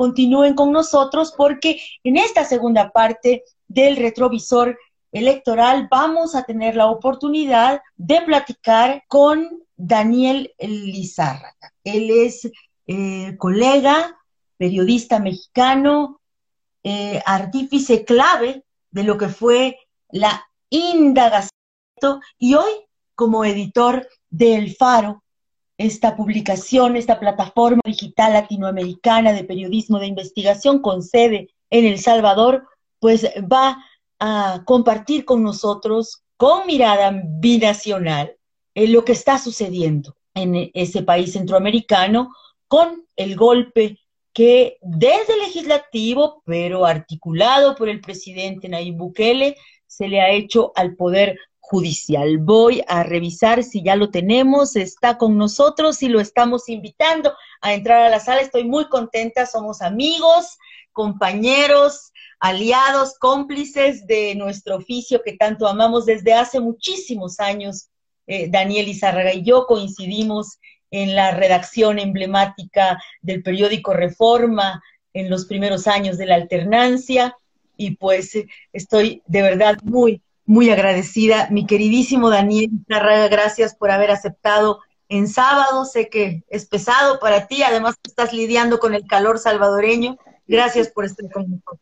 continúen con nosotros porque en esta segunda parte del retrovisor electoral vamos a tener la oportunidad de platicar con Daniel Lizárraga. Él es eh, colega, periodista mexicano, eh, artífice clave de lo que fue la indagación y hoy como editor de El Faro, esta publicación, esta plataforma digital latinoamericana de periodismo de investigación con sede en El Salvador, pues va a compartir con nosotros, con mirada binacional, lo que está sucediendo en ese país centroamericano con el golpe que desde legislativo, pero articulado por el presidente Nayib Bukele, se le ha hecho al poder judicial. Voy a revisar si ya lo tenemos, está con nosotros y lo estamos invitando a entrar a la sala. Estoy muy contenta, somos amigos, compañeros, aliados, cómplices de nuestro oficio que tanto amamos desde hace muchísimos años. Eh, Daniel Izárraga y yo coincidimos en la redacción emblemática del periódico Reforma en los primeros años de la alternancia y pues eh, estoy de verdad muy, muy agradecida. Mi queridísimo Daniel gracias por haber aceptado en sábado. Sé que es pesado para ti, además estás lidiando con el calor salvadoreño. Gracias por estar con nosotros.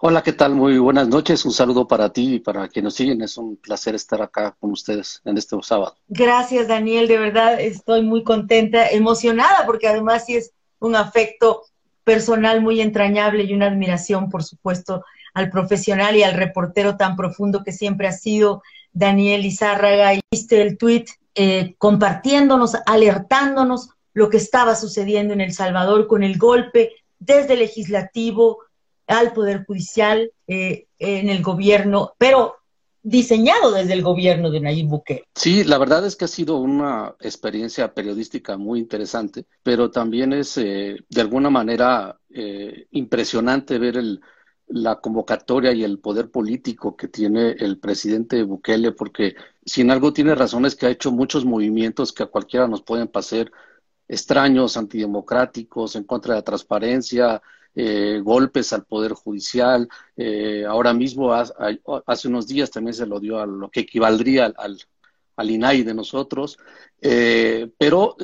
Hola, ¿qué tal? Muy buenas noches. Un saludo para ti y para quienes nos siguen. Es un placer estar acá con ustedes en este sábado. Gracias, Daniel. De verdad estoy muy contenta, emocionada, porque además sí es un afecto personal muy entrañable y una admiración, por supuesto, al profesional y al reportero tan profundo que siempre ha sido Daniel Izárraga. Y viste el tweet eh, compartiéndonos, alertándonos lo que estaba sucediendo en El Salvador con el golpe desde el legislativo al Poder Judicial eh, en el gobierno, pero diseñado desde el gobierno de Nayib Bukele. Sí, la verdad es que ha sido una experiencia periodística muy interesante, pero también es eh, de alguna manera eh, impresionante ver el, la convocatoria y el poder político que tiene el presidente Bukele, porque sin algo tiene razones que ha hecho muchos movimientos que a cualquiera nos pueden pasar extraños, antidemocráticos, en contra de la transparencia, eh, golpes al Poder Judicial. Eh, ahora mismo, hace unos días también se lo dio a lo que equivaldría al, al INAI de nosotros. Eh, pero,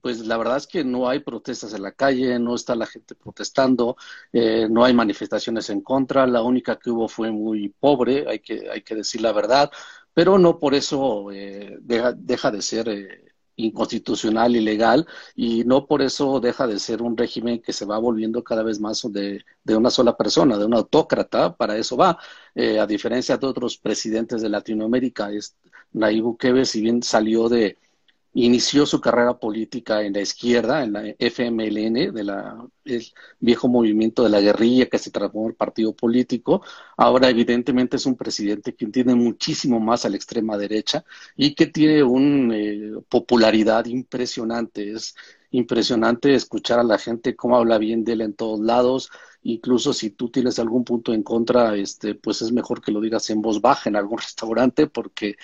pues la verdad es que no hay protestas en la calle, no está la gente protestando, no hay manifestaciones en contra. La única que hubo fue muy pobre, hay que, hay que decir la verdad, pero no por eso deja, deja de ser inconstitucional, ilegal, y no por eso deja de ser un régimen que se va volviendo cada vez más de, de una sola persona, de un autócrata, para eso va. Eh, a diferencia de otros presidentes de Latinoamérica, es, Nayib Bukele, si bien salió de, inició su carrera política en la izquierda, en la FMLN, de la, el viejo movimiento de la guerrilla que se transformó en partido político. Ahora, evidentemente, es un presidente que tiene muchísimo más a la extrema derecha y que tiene una eh, popularidad impresionante. Es impresionante escuchar a la gente cómo habla bien de él en todos lados incluso si tú tienes algún punto en contra, este, pues es mejor que lo digas en voz baja en algún restaurante porque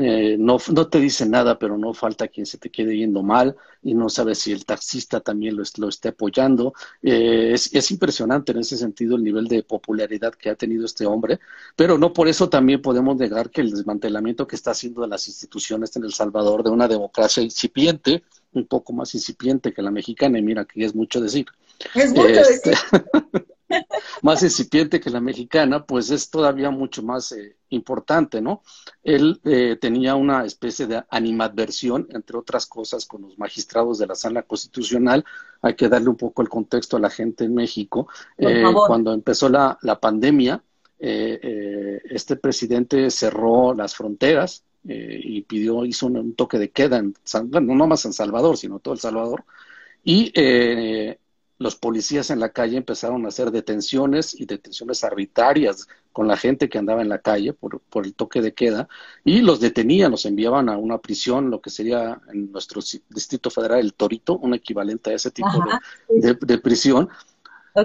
eh, no, no te dice nada, pero no falta quien se te quede yendo mal y no sabes si el taxista también lo, lo esté apoyando. Eh, es, es impresionante en ese sentido el nivel de popularidad que ha tenido este hombre, pero no por eso también podemos negar que el desmantelamiento que está haciendo de las instituciones en El Salvador, de una democracia incipiente, un poco más incipiente que la mexicana, y mira que es mucho decir. Es mucho este, decir. más incipiente que la mexicana, pues es todavía mucho más eh, importante, ¿no? Él eh, tenía una especie de animadversión, entre otras cosas, con los magistrados de la sala constitucional. Hay que darle un poco el contexto a la gente en México. Eh, cuando empezó la, la pandemia, este presidente cerró las fronteras, y pidió, hizo un, toque de queda en San, bueno, no más en Salvador, sino todo El Salvador, y eh, los policías en la calle empezaron a hacer detenciones y detenciones arbitrarias con la gente que andaba en la calle por, por, el toque de queda y los detenían, los enviaban a una prisión, lo que sería en nuestro distrito federal el Torito, un equivalente a ese tipo de, de, prisión.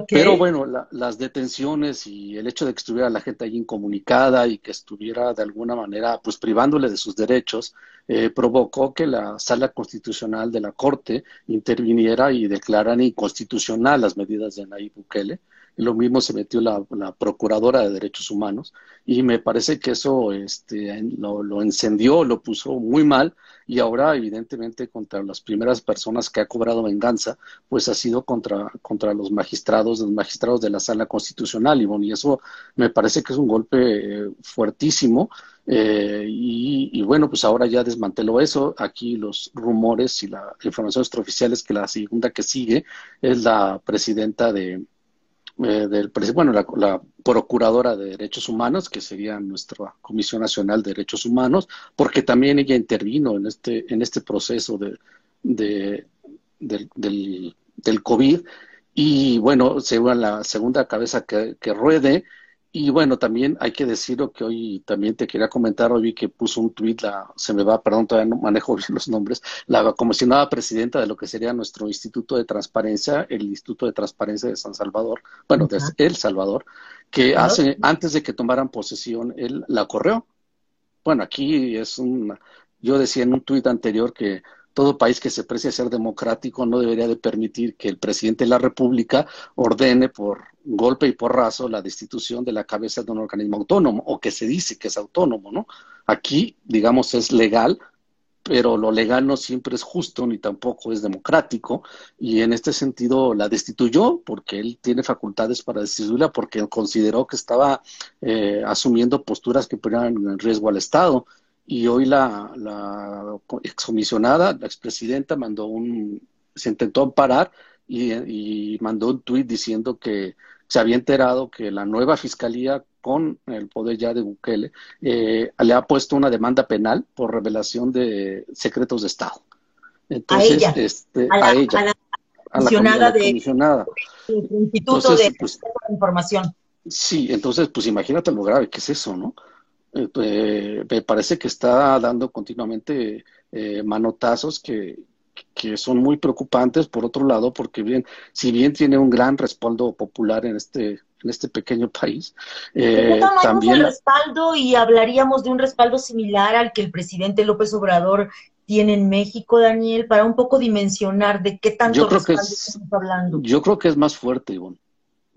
Pero bueno, las detenciones y el hecho de que estuviera la gente ahí incomunicada y que estuviera de alguna manera pues privándole de sus derechos, eh, provocó que la sala constitucional de la Corte interviniera y declarara inconstitucional las medidas de Nayib Bukele lo mismo se metió la, Procuradora de Derechos Humanos y me parece que eso este, lo, encendió, lo puso muy mal y ahora evidentemente contra las primeras personas que ha cobrado venganza, pues ha sido contra, contra los magistrados, los magistrados de la Sala Constitucional, y, y eso me parece que es un golpe eh, fuertísimo. Eh, y, y, bueno, pues ahora ya desmanteló eso. Aquí los rumores y la información extraoficial es que la segunda que sigue es la presidenta de, eh, del, bueno, la, Procuradora de Derechos Humanos, que sería nuestra Comisión Nacional de Derechos Humanos, porque también ella intervino en este, en este proceso de, de del, del, del, COVID. Y bueno, según la segunda cabeza que, que ruede, y bueno, también hay que decirlo que hoy también te quería comentar, hoy vi que puso un tuit, la, se me va, perdón, todavía no manejo bien los nombres, la comisionada presidenta de lo que sería nuestro Instituto de Transparencia, el Instituto de Transparencia de San Salvador, bueno, de El Salvador, que hace, antes de que tomaran posesión, él la corrió. Bueno, aquí es un, yo decía en un tuit anterior que todo país que se precie ser democrático no debería de permitir que el presidente de la República ordene por golpe y porrazo la destitución de la cabeza de un organismo autónomo o que se dice que es autónomo, ¿no? Aquí, digamos, es legal, pero lo legal no siempre es justo ni tampoco es democrático y en este sentido la destituyó porque él tiene facultades para destituirla porque consideró que estaba eh, asumiendo posturas que ponían en riesgo al Estado y hoy la, la excomisionada, la expresidenta, mandó un, se intentó amparar y, mandó un tuit diciendo que se había enterado que la nueva fiscalía con el poder ya de Bukele eh, le ha puesto una demanda penal por revelación de secretos de Estado. Entonces, a ella, este, a, ella, a la, comisionada Instituto de pues, Información. Sí, entonces, pues imagínate lo grave que es eso, ¿no? Eh, me parece que está dando continuamente eh, manotazos que, que son muy preocupantes por otro lado porque bien si bien tiene un gran respaldo popular en este en este pequeño país eh, también el respaldo y hablaríamos de un respaldo similar al que el presidente López Obrador tiene en México Daniel para un poco dimensionar de qué tanto yo creo que estamos hablando yo creo que es más fuerte Ivonne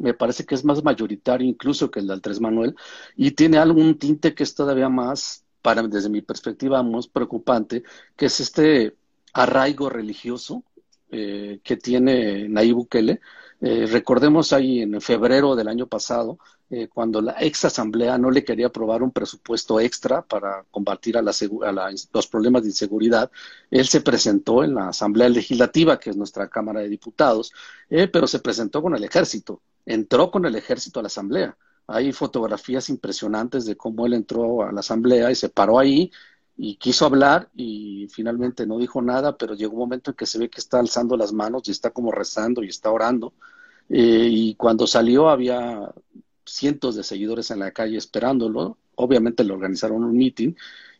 me parece que es más mayoritario incluso que el de Andrés Manuel y tiene algún tinte que es todavía más, para desde mi perspectiva, más preocupante, que es este arraigo religioso eh, que tiene Nayib Bukele. Eh, recordemos ahí en febrero del año pasado, eh, cuando la ex asamblea no le quería aprobar un presupuesto extra para combatir a, los problemas de inseguridad, él se presentó en la asamblea legislativa, que es nuestra Cámara de Diputados, eh, pero se presentó con el ejército, entró con el ejército a la asamblea. Hay fotografías impresionantes de cómo él entró a la asamblea y se paró ahí y quiso hablar y finalmente no dijo nada, pero llegó un momento en que se ve que está alzando las manos y está como rezando y está orando. Eh, y cuando salió había cientos de seguidores en la calle esperándolo. Obviamente le organizaron un meeting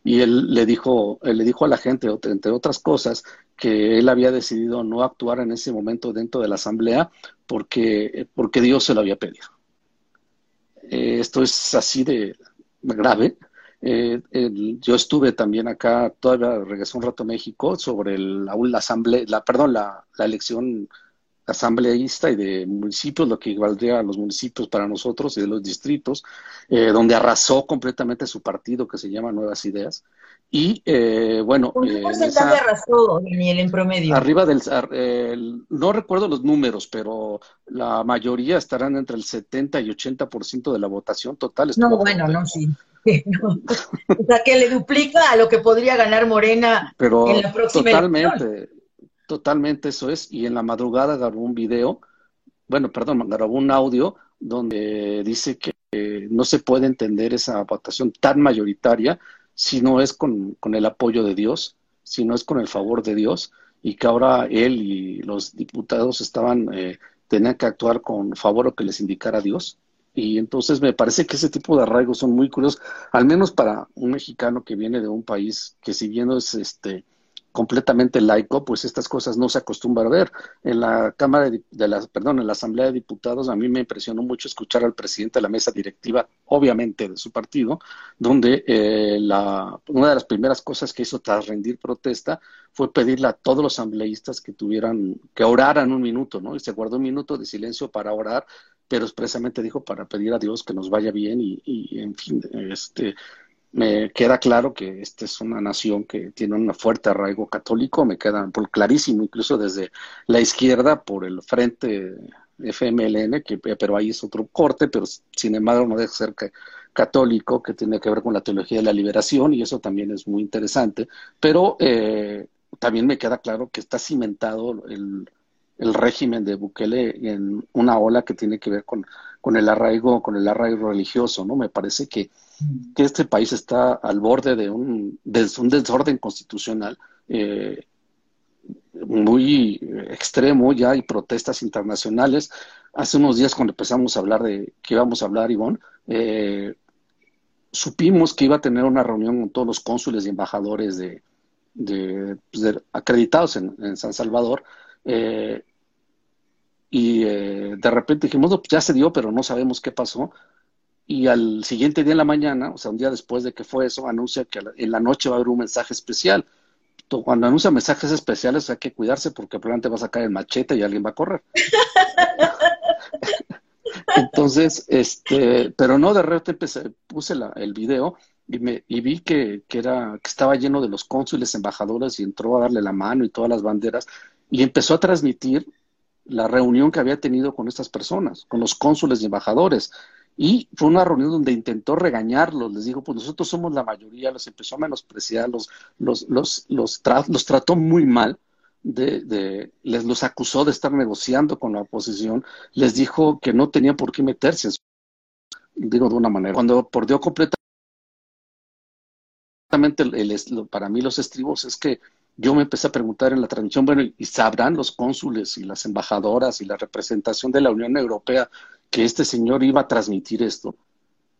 y él le dijo, él le dijo a la gente, entre otras cosas, que él había decidido no actuar en ese momento dentro de la asamblea porque, porque Dios se lo había pedido. Eh, esto es así de grave. Eh, yo estuve también acá, todavía regresé un rato a México sobre la, asamblea, la, perdón, la, elección asambleísta y de municipios, lo que valdría a los municipios para nosotros y de los distritos, eh, donde arrasó completamente su partido que se llama Nuevas Ideas. Y eh, bueno. ¿Por qué porcentaje arrasó, Daniel, en promedio? Arriba del. no recuerdo los números, pero la mayoría estarán entre el 70 y 80% de la votación total. No, bueno, no, sí. o sea, que le duplica a lo que podría ganar Morena en la próxima totalmente. Totalmente eso es. Y en la madrugada grabó un video, bueno, perdón, grabó un audio donde dice que no se puede entender esa votación tan mayoritaria si no es con, el apoyo de Dios, si no es con el favor de Dios, y que ahora él y los diputados estaban, eh, tenían que actuar con favor o que les indicara Dios. Y entonces me parece que ese tipo de arraigos son muy curiosos, al menos para un mexicano que viene de un país que si bien es este completamente laico, pues estas cosas no se acostumbran a ver. En la Cámara de, las, perdón, en la Asamblea de Diputados a mí me impresionó mucho escuchar al presidente de la mesa directiva, obviamente de su partido, donde eh, la, una de las primeras cosas que hizo tras rendir protesta fue pedirle a todos los asambleístas que tuvieran, que oraran un minuto, ¿no? Y se guardó un minuto de silencio para orar, pero expresamente dijo para pedir a Dios que nos vaya bien y, y en fin, este, me queda claro que esta es una nación que tiene un fuerte arraigo católico, me queda por clarísimo, incluso desde la izquierda, por el frente FMLN, que, pero ahí es otro corte, pero sin embargo no deja ser católico, que tiene que ver con la teología de la liberación, y eso también es muy interesante, pero eh, también me queda claro que está cimentado el, el régimen de Bukele en una ola que tiene que ver con, con el arraigo, con el arraigo religioso, ¿no? Me parece que que este país está al borde de un, desorden constitucional eh, muy extremo, ya hay protestas internacionales. Hace unos días cuando empezamos a hablar de que íbamos a hablar, Ivonne, eh, supimos que iba a tener una reunión con todos los cónsules y embajadores de, pues, acreditados en, San Salvador. Eh, y de repente dijimos, pues ya se dio, pero no sabemos qué pasó y al siguiente día en la mañana, o sea, un día después de que fue eso, anuncia que en la noche va a haber un mensaje especial. Cuando anuncia mensajes especiales hay que cuidarse porque probablemente va a sacar el machete y alguien va a correr. Entonces, este, pero no, de repente empecé, puse el video y, me, y vi que, que, era, que estaba lleno de los cónsules, embajadores y entró a darle la mano y todas las banderas y empezó a transmitir la reunión que había tenido con estas personas, con los cónsules y embajadores. Y fue una reunión donde intentó regañarlos, les dijo, pues nosotros somos la mayoría, los empezó a menospreciar, los, los, los, los, trató muy mal, de, de, les los acusó de estar negociando con la oposición, les dijo que no tenían por qué meterse, en su, digo de una manera, cuando perdió completamente para mí los estribos es que yo me empecé a preguntar en la transmisión, bueno, ¿y sabrán los cónsules y las embajadoras y la representación de la Unión Europea que este señor iba a transmitir esto,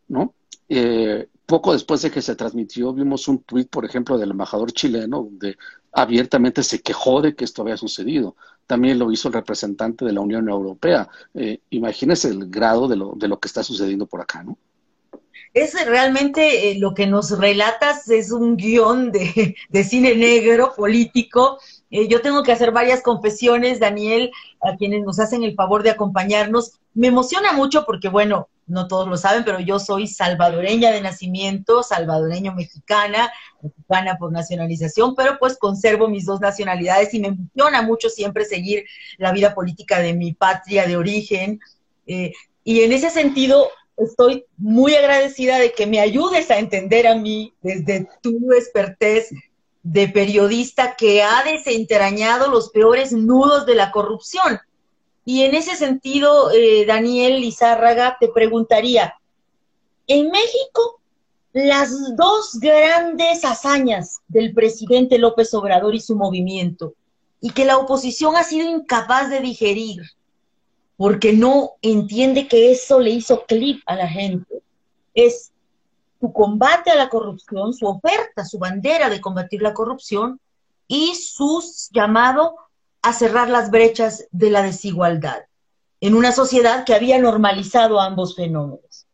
¿no? Eh, poco después de que se transmitió, vimos un tuit, por ejemplo, del embajador chileno, donde abiertamente se quejó de que esto había sucedido. También lo hizo el representante de la Unión Europea. Eh, imagínese el grado de lo, de lo que está sucediendo por acá, ¿no? Es realmente eh, lo que nos relatas, es un guion de, cine negro político eh, yo tengo que hacer varias confesiones, Daniel, a quienes nos hacen el favor de acompañarnos. Me emociona mucho porque, bueno, no todos lo saben, pero yo soy salvadoreña de nacimiento, salvadoreño-mexicana, mexicana por nacionalización, pero pues conservo mis dos nacionalidades y me emociona mucho siempre seguir la vida política de mi patria de origen. Eh, y en ese sentido, estoy muy agradecida de que me ayudes a entender a mí desde tu expertez de periodista que ha desentrañado los peores nudos de la corrupción. Y en ese sentido, eh, Daniel Lizárraga, te preguntaría, en México, las dos grandes hazañas del presidente López Obrador y su movimiento, y que la oposición ha sido incapaz de digerir, porque no entiende que eso le hizo clip a la gente, es su combate a la corrupción, su oferta, su bandera de combatir la corrupción y su llamado a cerrar las brechas de la desigualdad en una sociedad que había normalizado ambos fenómenos.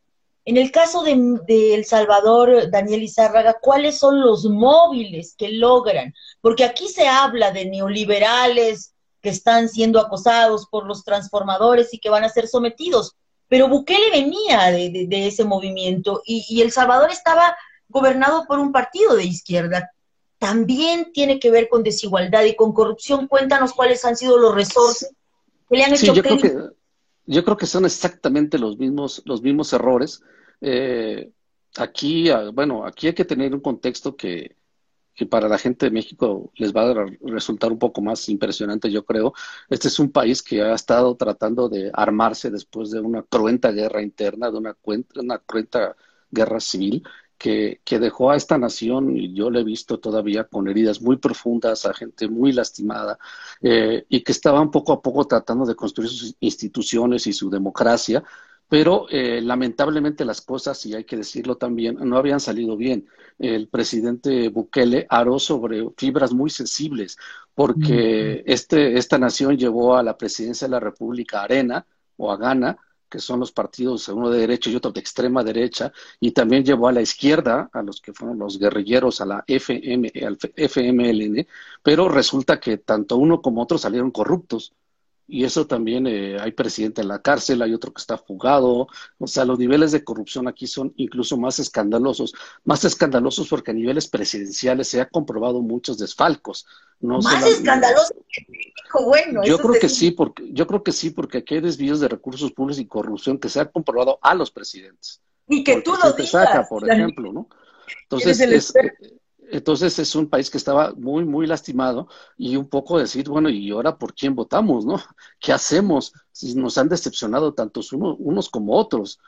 En el caso de, El Salvador, Daniel Izárraga, ¿cuáles son los móviles que logran? Porque aquí se habla de neoliberales que están siendo acosados por los transformadores y que van a ser sometidos, pero Bukele venía de, ese movimiento y, El Salvador estaba gobernado por un partido de izquierda. También tiene que ver con desigualdad y con corrupción. Cuéntanos cuáles han sido los resortes que le han hecho. yo, creo que, yo creo que son exactamente los mismos, los mismos errores. Eh, aquí, ah, bueno, aquí hay que tener un contexto que, que para la gente de México les va a resultar un poco más impresionante, yo creo. Este es un país que ha estado tratando de armarse después de una cruenta guerra interna, de una, una cruenta guerra civil, que, que, dejó a esta nación, y yo lo he visto todavía con heridas muy profundas, a gente muy lastimada, eh, y que estaban poco a poco tratando de construir sus instituciones y su democracia, pero eh, lamentablemente las cosas, y hay que decirlo también, no habían salido bien. El presidente Bukele aró sobre fibras muy sensibles, porque este, esta nación llevó a la presidencia de la República Arena o a Ghana, que son los partidos, uno de derecha y otro de extrema derecha, y también llevó a la izquierda, a los que fueron los guerrilleros, a la FM, al FMLN, pero resulta que tanto uno como otro salieron corruptos. Y eso también, eh, hay presidente en la cárcel, hay otro que está fugado, o sea, los niveles de corrupción aquí son incluso más escandalosos, más escandalosos porque a niveles presidenciales se ha comprobado muchos desfalcos. No más escandalosos que bueno. Yo creo que sí, porque yo creo que sí, porque aquí hay desvíos de recursos públicos y corrupción que se ha comprobado a los presidentes. Y que tú lo digas. Saca, por ejemplo, ¿no? Entonces, es, entonces es un país que estaba muy, muy lastimado y un poco decir, bueno, ¿y ahora por quién votamos, no? ¿Qué hacemos si nos han decepcionado tantos unos, como otros?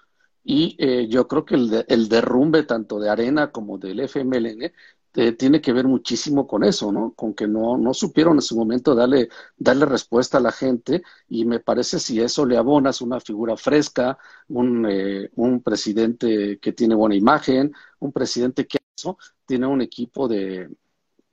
Y eh, yo creo que el, el, derrumbe tanto de Arena como del FMLN eh, tiene que ver muchísimo con eso, ¿no? Con que no, no supieron en su momento darle, darle respuesta a la gente y me parece si eso le abonas una figura fresca, un, eh, un presidente que tiene buena imagen, un presidente que eso, tiene un equipo de,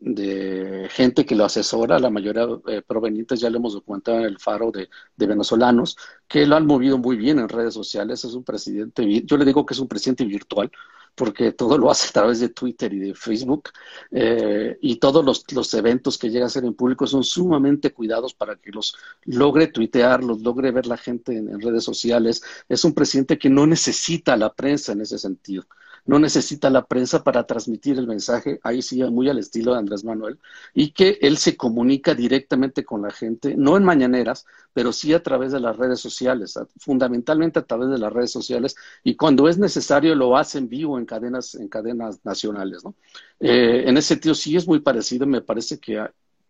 de gente que lo asesora, la mayoría eh, provenientes, ya le hemos documentado en el faro de, de, venezolanos, que lo han movido muy bien en redes sociales. Es un presidente, yo le digo que es un presidente virtual, porque todo lo hace a través de Twitter y de Facebook, eh, y todos los, los, eventos que llega a ser en público son sumamente cuidados para que los logre tuitear, los logre ver la gente en redes sociales. Es un presidente que no necesita la prensa en ese sentido no necesita la prensa para transmitir el mensaje, ahí sí, muy al estilo de Andrés Manuel, y que él se comunica directamente con la gente, no en mañaneras, pero sí a través de las redes sociales, fundamentalmente a través de las redes sociales, y cuando es necesario lo hace en vivo en cadenas, en cadenas nacionales, ¿no? Eh, en ese sentido sí es muy parecido, me parece que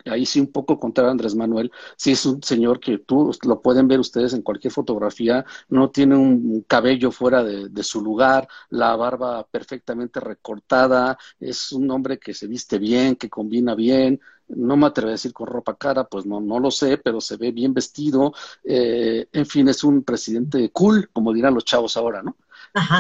ahí sí un poco contra Andrés Manuel, sí es un señor que tú lo pueden ver ustedes en cualquier fotografía, no tiene un cabello fuera de, su lugar, la barba perfectamente recortada, es un hombre que se viste bien, que combina bien, no me atrevo a decir con ropa cara, pues no, no lo sé, pero se ve bien vestido, eh, en fin, es un presidente cool, como dirán los chavos ahora, ¿no?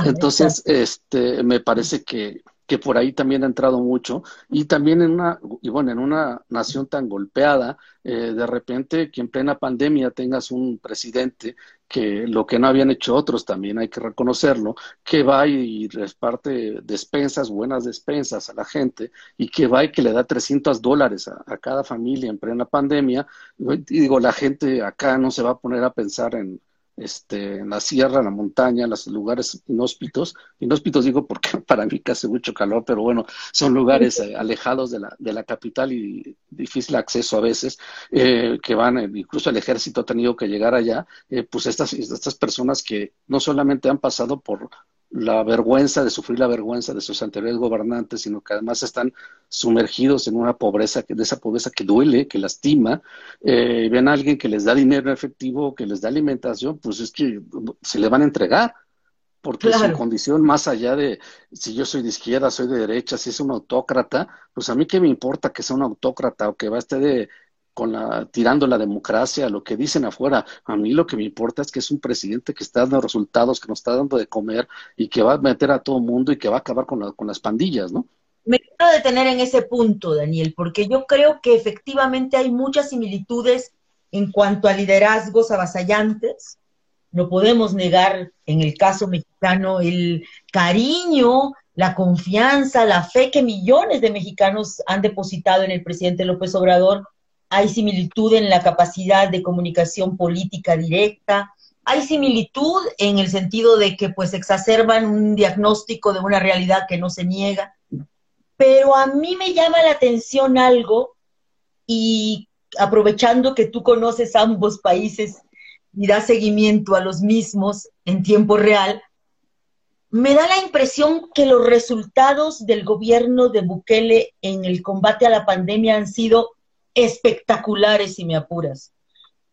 Entonces, este, me parece que que por ahí también ha entrado mucho, y también en una, y bueno, en una nación tan golpeada, eh, de repente que en plena pandemia tengas un presidente que lo que no habían hecho otros también hay que reconocerlo, que va y reparte despensas, buenas despensas a la gente, y que va y que le da 300 dólares a, a cada familia en plena pandemia, y digo, la gente acá no se va a poner a pensar en, este, en la sierra, en la montaña, en los lugares inhóspitos. Inhóspitos digo porque para mí hace mucho calor, pero bueno, son lugares eh, alejados de la, de la capital y difícil acceso a veces, eh, que van, eh, incluso el ejército ha tenido que llegar allá, pues estas, estas personas que no solamente han pasado por la vergüenza de sufrir la vergüenza de sus anteriores gobernantes, sino que además están sumergidos en una pobreza, de esa pobreza que duele, que lastima, eh, ven a alguien que les da dinero efectivo, que les da alimentación, pues es que se le van a entregar, porque su condición más allá de si yo soy de izquierda, soy de derecha, si es un autócrata, pues a mí qué me importa que sea un autócrata o que va a estar de con la, tirando la democracia, lo que dicen afuera. A mí lo que me importa es que es un presidente que está dando resultados, que nos está dando de comer y que va a meter a todo mundo y que va a acabar con, con las pandillas, ¿no? Me quiero detener en ese punto, Daniel, porque yo creo que efectivamente hay muchas similitudes en cuanto a liderazgos avasallantes. No podemos negar en el caso mexicano el cariño, la confianza, la fe que millones de mexicanos han depositado en el presidente López Obrador hay similitud en la capacidad de comunicación política directa, hay similitud en el sentido de que pues exacerban un diagnóstico de una realidad que no se niega, pero a mí me llama la atención algo y aprovechando que tú conoces ambos países y das seguimiento a los mismos en tiempo real, me da la impresión que los resultados del gobierno de Bukele en el combate a la pandemia han sido espectaculares, si me apuras.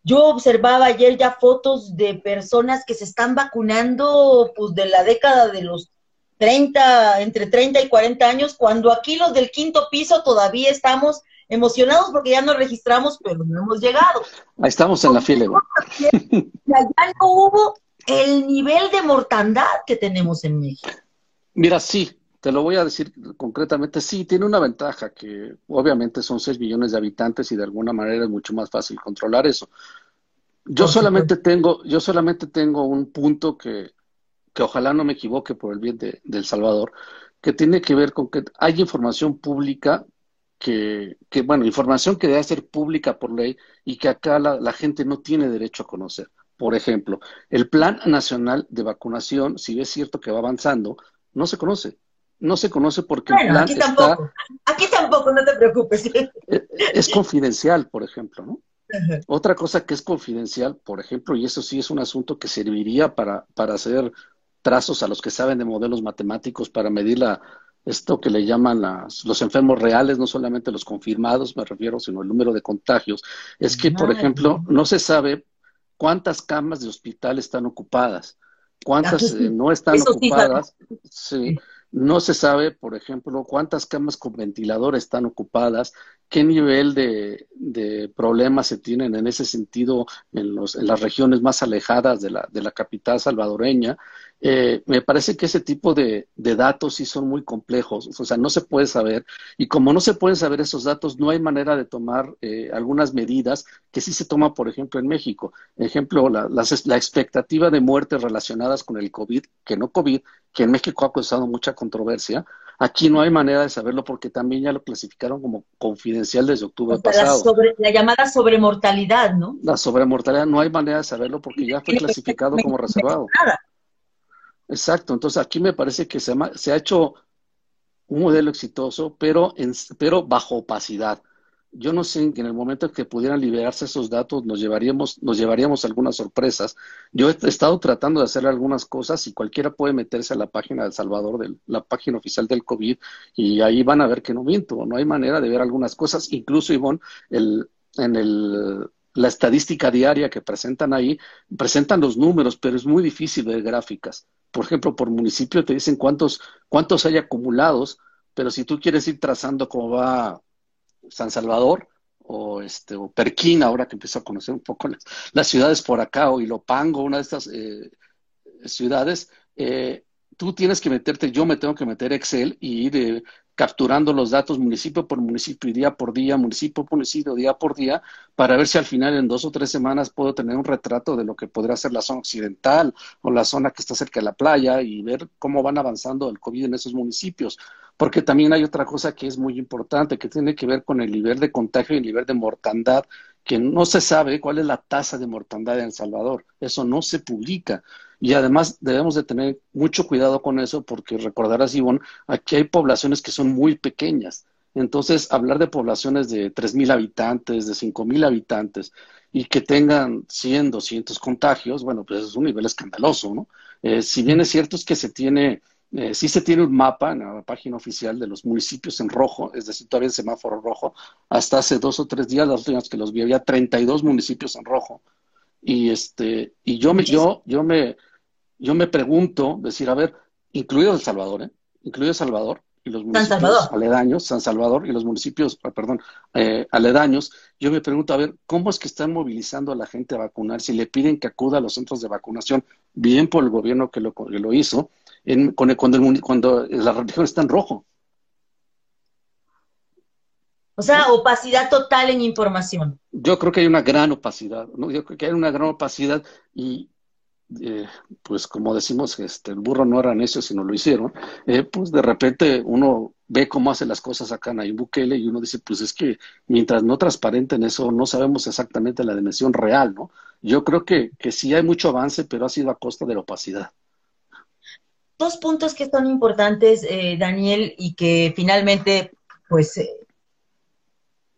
Yo observaba ayer ya fotos de personas que se están vacunando pues de la década de los 30, entre 30 y 40 años, cuando aquí los del quinto piso todavía estamos emocionados porque ya nos registramos, pero no hemos llegado. Ahí estamos en la fila. Y allá no hubo el nivel de mortandad que tenemos en México. Mira, sí, te lo voy a decir concretamente, sí, tiene una ventaja que obviamente son 6 millones de habitantes y de alguna manera es mucho más fácil controlar eso. Yo solamente tengo, yo solamente tengo un punto que, que ojalá no me equivoque por el bien de, El Salvador, que tiene que ver con que hay información pública que, que, bueno, información que debe ser pública por ley y que acá la, la gente no tiene derecho a conocer. Por ejemplo, el Plan Nacional de Vacunación, si es cierto que va avanzando, no se conoce. No se conoce porque el plan aquí tampoco. Aquí tampoco, no te preocupes. Eh, es confidencial, por ejemplo, ¿no? Otra cosa que es confidencial, por ejemplo, y eso sí es un asunto que serviría para, para hacer trazos a los que saben de modelos matemáticos para medir la, esto que le llaman los enfermos reales, no solamente los confirmados, me refiero, sino el número de contagios, es que, por ejemplo, no se sabe cuántas camas de hospital están ocupadas, cuántas eh, no están ocupadas. Sí, no se sabe, por ejemplo, cuántas camas con ventilador están ocupadas, qué nivel de, problemas se tienen en ese sentido en, los, en las regiones más alejadas de la, de la capital salvadoreña. Eh, me parece que ese tipo de, datos sí son muy complejos, o sea, no se puede saber. Y como no se pueden saber esos datos, no hay manera de tomar eh, algunas medidas que sí se toman, por ejemplo, en México. Ejemplo, la, la expectativa de muertes relacionadas con el COVID, que no COVID, que en México ha causado mucha controversia. Aquí no hay manera de saberlo porque también ya lo clasificaron como confidencial desde octubre pasado. La, sobre, la llamada sobremortalidad, ¿no? La sobremortalidad no hay manera de saberlo porque ya fue clasificado como reservado. Exacto, entonces aquí me parece que se, ha hecho un modelo exitoso, pero, en, pero bajo opacidad yo no sé en el momento en que pudieran liberarse esos datos nos llevaríamos, nos llevaríamos algunas sorpresas. Yo he estado tratando de hacer algunas cosas y cualquiera puede meterse a la página de Salvador, de la página oficial del COVID, y ahí van a ver que no miento, no hay manera de ver algunas cosas. Incluso, Ivonne, el, en el, la estadística diaria que presentan ahí, presentan los números, pero es muy difícil ver gráficas. Por ejemplo, por municipio te dicen cuántos, cuántos hay acumulados, pero si tú quieres ir trazando cómo va San Salvador o este o Perquín, ahora que empiezo a conocer un poco las, ciudades por acá, o Ilopango, una de estas eh, ciudades, eh, tú tienes que meterte, yo me tengo que meter Excel y ir eh, capturando los datos municipio por municipio y día por día, municipio por municipio, día por día, para ver si al final en dos o tres semanas puedo tener un retrato de lo que podría ser la zona occidental o la zona que está cerca de la playa y ver cómo van avanzando el COVID en esos municipios porque también hay otra cosa que es muy importante, que tiene que ver con el nivel de contagio y el nivel de mortandad, que no se sabe cuál es la tasa de mortandad en El Salvador. Eso no se publica. Y además debemos de tener mucho cuidado con eso, porque recordarás, Ivonne, aquí hay poblaciones que son muy pequeñas. Entonces, hablar de poblaciones de 3.000 habitantes, de 5.000 habitantes, y que tengan 100, 200 contagios, bueno, pues es un nivel escandaloso, ¿no? Eh, si bien es cierto es que se tiene eh, sí se tiene un mapa en la página oficial de los municipios en rojo, es decir, todavía en semáforo rojo. Hasta hace dos o tres días, las últimas que los vi, había 32 municipios en rojo. Y este, y yo me, yo, yo me, yo me pregunto, decir, a ver, incluido El Salvador, ¿eh? Incluido El Salvador y los municipios aledaños, San Salvador y los municipios, ah, perdón, eh, aledaños, yo me pregunto, a ver, ¿cómo es que están movilizando a la gente a vacunar? Si le piden que acuda a los centros de vacunación, bien por el gobierno que lo, que lo hizo, cuando, la religión está en rojo. O sea, opacidad total en información. Yo creo que hay una gran opacidad, ¿no? Yo creo que hay una gran opacidad y, eh, pues como decimos, este, el burro no era necio, sino lo hicieron, eh, pues de repente uno ve cómo hace las cosas acá en Nayib Bukele y uno dice, pues es que mientras no transparenten eso, no sabemos exactamente la dimensión real, ¿no? Yo creo que, que sí hay mucho avance, pero ha sido a costa de la opacidad dos puntos que son importantes, eh, Daniel, y que finalmente, pues, eh,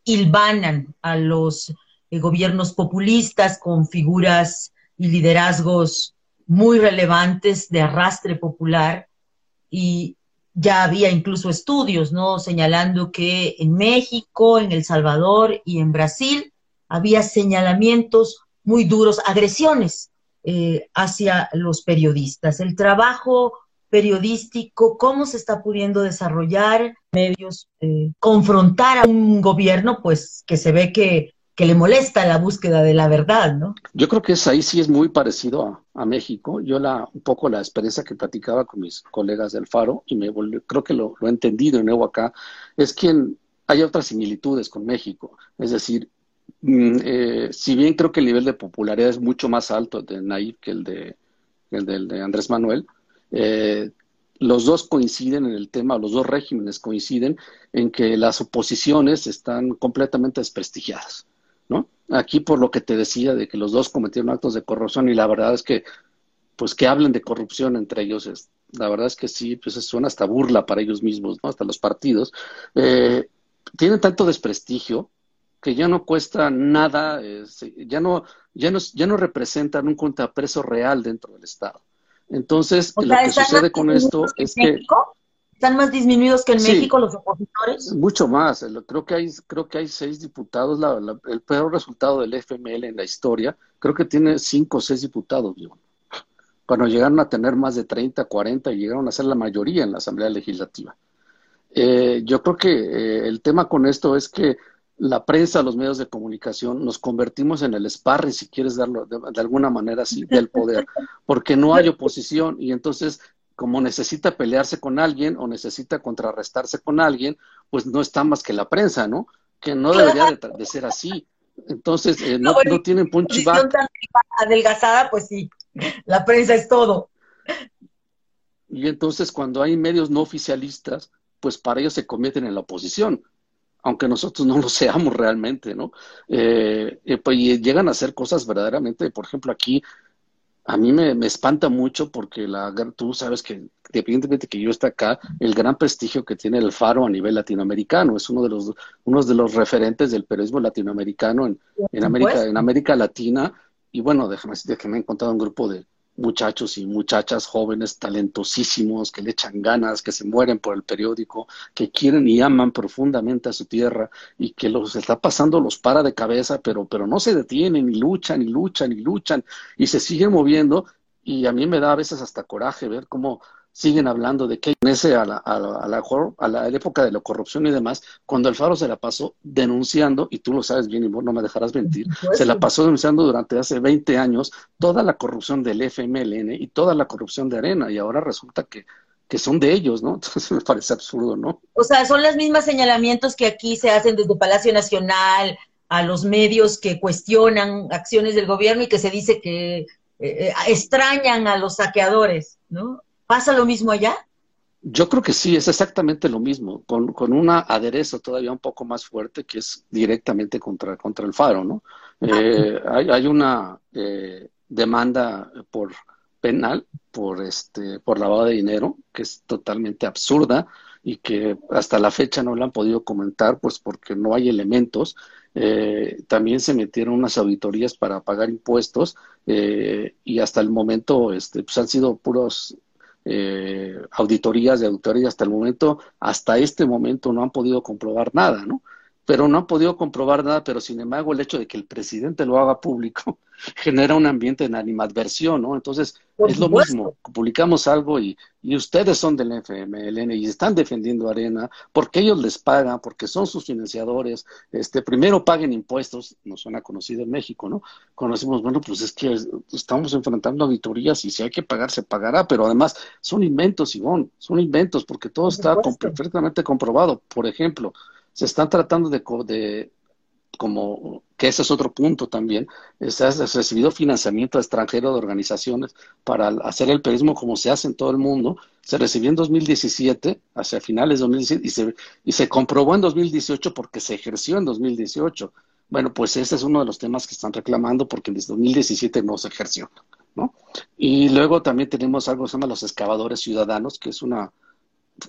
hilvanan a los gobiernos populistas con figuras y liderazgos muy relevantes de arrastre popular y ya había incluso estudios, ¿no? Señalando que en México, en El Salvador y en Brasil había señalamientos muy duros, agresiones hacia los periodistas. El trabajo periodístico, cómo se está pudiendo desarrollar medios, eh, confrontar a un gobierno, pues que se ve que que le molesta la búsqueda de la verdad, ¿no? Yo creo que es, ahí sí es muy parecido a, México. Yo la, un poco la experiencia que platicaba con mis colegas del Faro, y me creo que lo, he entendido de nuevo acá, es que hay otras similitudes con México. Es decir, mm, eh, si bien creo que el nivel de popularidad es mucho más alto de Naif que el de, el Andrés Manuel, eh, los dos coinciden en el tema, los dos regímenes coinciden en que las oposiciones están completamente desprestigiadas. Aquí por lo que te decía de que los dos cometieron actos de corrupción y la verdad es que, pues que hablen de corrupción entre ellos, es, la verdad es que sí, pues suena hasta burla para ellos mismos, ¿no? Hasta los partidos. Eh, tienen tanto desprestigio que ya no cuesta nada, ya, no, ya, no, ya no representan un contrapeso real dentro del Estado. Entonces, lo que sucede con esto es que... ¿Están más disminuidos que en México los opositores? Mucho más. Creo que hay, creo que hay seis diputados. el peor resultado del FML en la historia, creo que tiene cinco o seis diputados. Cuando llegaron a tener más de 30, 40 y llegaron a ser la mayoría en la Asamblea Legislativa. Eh, yo creo que eh, el tema con esto es que la prensa, los medios de comunicación, nos convertimos en el sparring, si quieres darlo de, alguna manera así, del poder, porque no hay oposición y entonces como necesita pelearse con alguien o necesita contrarrestarse con alguien, pues no está más que la prensa, ¿no? Que no debería de, ser así. Entonces, eh, no, no, tienen punchiback. Adelgazada, pues sí, la prensa es todo. Y entonces cuando hay medios no oficialistas, pues para ellos se convierten en la oposición aunque nosotros no lo seamos realmente, ¿no? Eh, eh, pues, llegan a hacer cosas verdaderamente, por ejemplo, aquí a mí me, espanta mucho porque la, tú sabes que independientemente que yo esté acá, el gran prestigio que tiene el Faro a nivel latinoamericano es uno de los, uno de los referentes del periodismo latinoamericano en, en América, en América Latina. Y bueno, déjame decirte que me he encontrado un grupo de, muchachos y muchachas jóvenes talentosísimos que le echan ganas, que se mueren por el periódico, que quieren y aman profundamente a su tierra y que los está pasando los para de cabeza, pero, pero no se detienen y luchan y luchan y luchan y se siguen moviendo. Y a mí me da a veces hasta coraje ver cómo siguen hablando de que en ese a la, a, la, a, la, época de la corrupción y demás, cuando Alfaro se la pasó denunciando, y tú lo sabes bien y vos no me dejarás mentir, se la pasó denunciando durante hace 20 años toda la corrupción del FMLN y toda la corrupción de Arena, y ahora resulta que, que son de ellos, ¿no? Entonces me parece absurdo, ¿no? O sea, son los mismos señalamientos que aquí se hacen desde Palacio Nacional a los medios que cuestionan acciones del gobierno y que se dice que eh, eh, extrañan a los saqueadores, ¿no? ¿Pasa lo mismo allá? Yo creo que sí, es exactamente lo mismo, con, con un aderezo todavía un poco más fuerte que es directamente contra, contra el faro, ¿no? Ah, eh, hay, hay, una eh, demanda por penal por este por lavado de dinero que es totalmente absurda y que hasta la fecha no la han podido comentar pues porque no hay elementos eh, también se metieron unas auditorías para pagar impuestos y hasta el momento este, pues han sido puros eh, auditorías de auditorías hasta el momento, hasta este momento no han podido comprobar nada, ¿no? Pero no han podido comprobar nada, pero sin embargo el hecho de que el presidente lo haga público genera un ambiente de animadversión, ¿no? Entonces es lo mismo, publicamos algo y, y ustedes son del FMLN y están defendiendo Arena porque ellos les pagan, porque son sus financiadores, este, primero paguen impuestos, nos suena conocido en México, ¿no? Conocemos, bueno, pues es que estamos enfrentando auditorías y si hay que pagar, se pagará, pero además son inventos, Ivonne, son inventos porque todo está perfectamente comprobado. Por ejemplo, se están tratando de, como que ese es otro punto también, se ha recibido financiamiento extranjero de organizaciones para hacer el periodismo como se hace en todo el mundo. Se recibió en 2017, hacia finales de 2017, y se, y se comprobó en 2018 porque se ejerció en 2018. Bueno, pues ese es uno de los temas que están reclamando porque en 2017 no se ejerció, ¿no? Y luego también tenemos algo que se llama los excavadores ciudadanos, que es una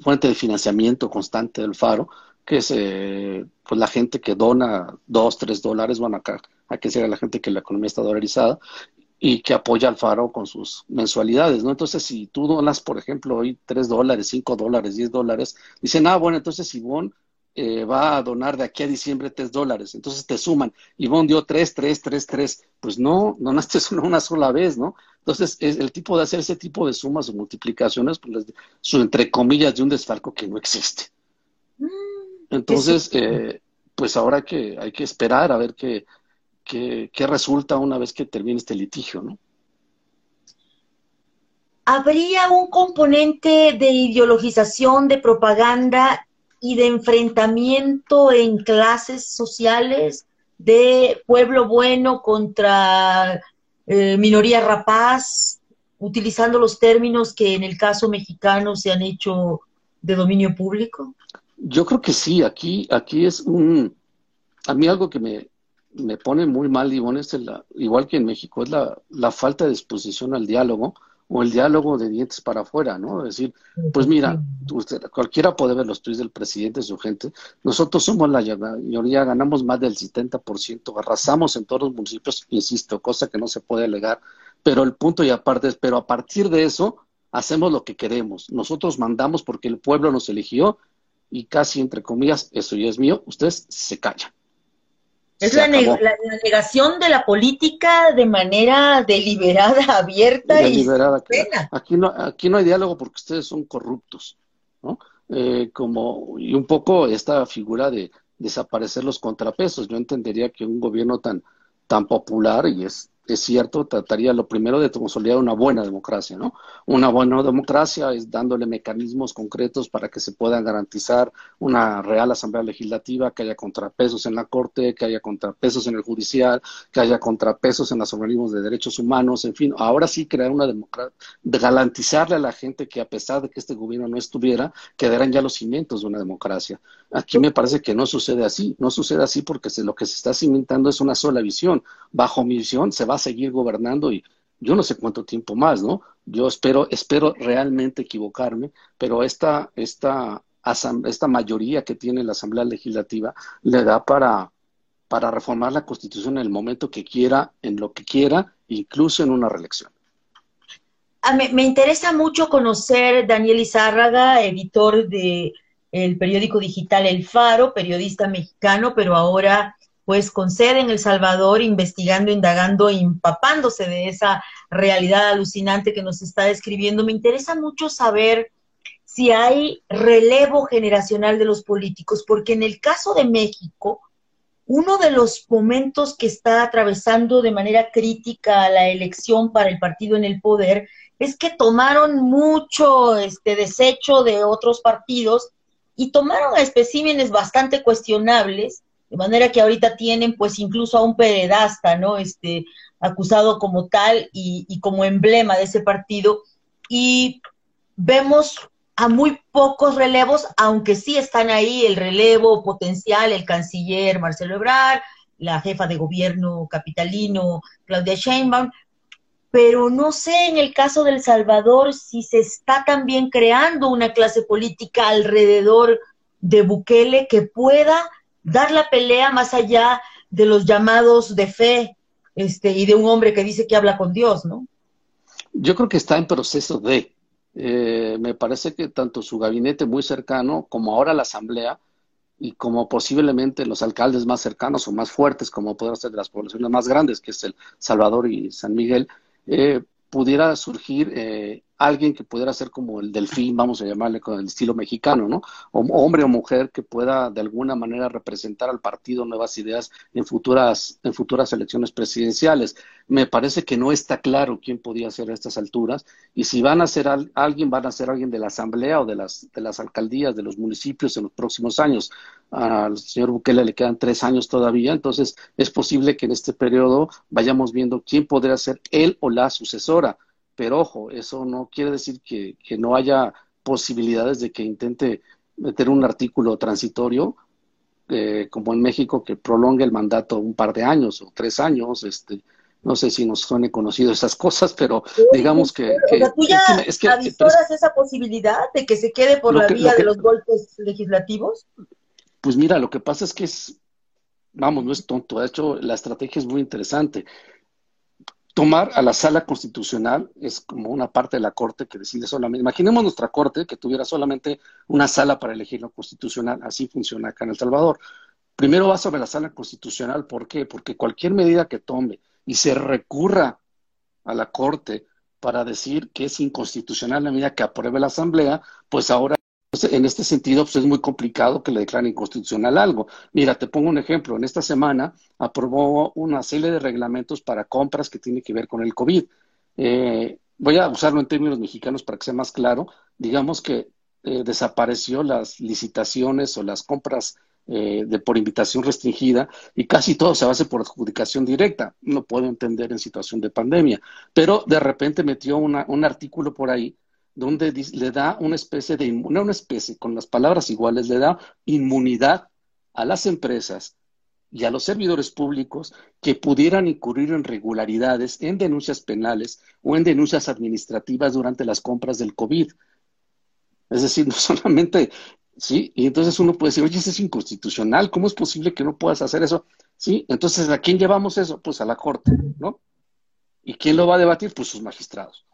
fuente de financiamiento constante del Faro, que es eh, pues la gente que dona dos, tres dólares, bueno, acá hay que decir a la gente que la economía está dolarizada y que apoya al Faro con sus mensualidades, ¿no? Entonces, si tú donas, por ejemplo, hoy tres dólares, cinco dólares, diez dólares, dicen, ah, bueno, entonces Ivonne eh, va a donar de aquí a diciembre tres dólares, entonces te suman, Ivonne dio tres, tres, tres, tres, pues no, donaste una, una sola vez, ¿no? Entonces, es el tipo de hacer ese tipo de sumas o multiplicaciones, pues, su, entre comillas, de un desfalco que no existe. Entonces, eh, pues ahora que hay que esperar a ver qué, qué, qué resulta una vez que termine este litigio, ¿no? ¿Habría un componente de ideologización, de propaganda y de enfrentamiento en clases sociales de pueblo bueno contra eh, minoría rapaz, utilizando los términos que en el caso mexicano se han hecho de dominio público? Yo creo que sí, aquí, aquí es un, a mí algo que me, me pone muy mal, Ivonne, es la, igual que en México, es la, la falta de disposición al diálogo o el diálogo de dientes para afuera, ¿no? Es decir, pues mira, usted, cualquiera puede ver los tweets del presidente, su gente, nosotros somos la mayoría, ganamos más del 70%, arrasamos en todos los municipios, insisto, cosa que no se puede alegar, pero el punto y aparte es, pero a partir de eso, hacemos lo que queremos, nosotros mandamos porque el pueblo nos eligió y casi entre comillas, eso ya es mío, ustedes se callan. Es la, negación de la política de manera deliberada, abierta y Aquí no, aquí no hay diálogo porque ustedes son corruptos, ¿no? Eh, como, y un poco esta figura de desaparecer los contrapesos. Yo entendería que un gobierno tan, tan popular, y es es cierto, trataría lo primero de consolidar una buena democracia, ¿no? Una buena democracia es dándole mecanismos concretos para que se puedan garantizar una real asamblea legislativa, que haya contrapesos en la Corte, que haya contrapesos en el judicial, que haya contrapesos en los organismos de derechos humanos, en fin, ahora sí crear una democracia, de garantizarle a la gente que a pesar de que este gobierno no estuviera, quedarán ya los cimientos de una democracia. Aquí me parece que no sucede así, no sucede así porque lo que se está cimentando es una sola visión. Bajo mi visión se va a seguir gobernando y yo no sé cuánto tiempo más, ¿no? Yo espero, espero realmente equivocarme, pero esta, esta, esta mayoría que tiene la Asamblea Legislativa le da para, para reformar la Constitución en el momento que quiera, en lo que quiera, incluso en una reelección. Ah, me, me interesa mucho conocer Daniel Izárraga, editor de el periódico digital El Faro, periodista mexicano, pero ahora pues con sede en El Salvador, investigando, indagando, empapándose de esa realidad alucinante que nos está describiendo. Me interesa mucho saber si hay relevo generacional de los políticos, porque en el caso de México, uno de los momentos que está atravesando de manera crítica la elección para el partido en el poder es que tomaron mucho este desecho de otros partidos y tomaron a especímenes bastante cuestionables, de manera que ahorita tienen pues incluso a un peredasta, ¿no? Este, acusado como tal y, como emblema de ese partido. Y vemos a muy pocos relevos, aunque sí están ahí el relevo potencial, el canciller Marcelo Ebrard, la jefa de gobierno capitalino Claudia Sheinbaum, pero no sé en el caso del Salvador si se está también creando una clase política alrededor de Bukele que pueda dar la pelea más allá de los llamados de fe este, y de un hombre que dice que habla con Dios, ¿no? Yo creo que está en proceso de. Eh, me parece que tanto su gabinete muy cercano como ahora la Asamblea y como posiblemente los alcaldes más cercanos o más fuertes, como pueden ser de las poblaciones más grandes, que es el Salvador y San Miguel, eh, pudiera surgir eh, alguien que pudiera ser como el delfín, vamos a llamarle con el estilo mexicano, ¿no? O, hombre o mujer que pueda de alguna manera representar al partido nuevas ideas en futuras, en futuras elecciones presidenciales. Me parece que no está claro quién podía ser a estas alturas y si van a ser alguien, van a ser alguien de la asamblea o de las, de las alcaldías, de los municipios en los próximos años. Al señor Bukele le quedan tres años todavía, entonces es posible que en este periodo vayamos viendo quién podría ser él o la sucesora pero ojo, eso no quiere decir que, no haya posibilidades de que intente meter un artículo transitorio, eh, como en México, que prolongue el mandato un par de años o tres años, este, no sé si nos suene conocido esas cosas, pero digamos que... ¿Tú ya es que, esa posibilidad de que se quede por la vía de los golpes legislativos? Pues mira, lo que pasa es que es, vamos, no es tonto, de hecho la estrategia es muy interesante tomar a la sala constitucional es como una parte de la corte que decide solamente. Imaginemos nuestra corte que tuviera solamente una sala para elegir lo constitucional. Así funciona acá en El Salvador. Primero va sobre la sala constitucional. ¿Por qué? Porque cualquier medida que tome y se recurra a la corte para decir que es inconstitucional la medida que apruebe la asamblea, pues ahora Entonces, en este sentido, pues es muy complicado que le declaren inconstitucional algo. Mira, te pongo un ejemplo. En esta semana aprobó una serie de reglamentos para compras que tiene que ver con el COVID. Eh, voy a usarlo en términos mexicanos para que sea más claro. Digamos que eh, desapareció las licitaciones o las compras eh, de por invitación restringida y casi todo se hace por adjudicación directa. No puedo entender en situación de pandemia, pero de repente metió un artículo por ahí donde le da una especie de, no una especie, con las palabras iguales, le da inmunidad a las empresas y a los servidores públicos que pudieran incurrir en regularidades, en denuncias penales o en denuncias administrativas durante las compras del COVID. Es decir, no solamente, sí, y entonces uno puede decir, oye, eso es inconstitucional, ¿cómo es posible que no puedas hacer eso? Sí, entonces, ¿a quién llevamos eso? Pues a la Corte, ¿no? ¿Y quién lo va a debatir? Pues sus magistrados.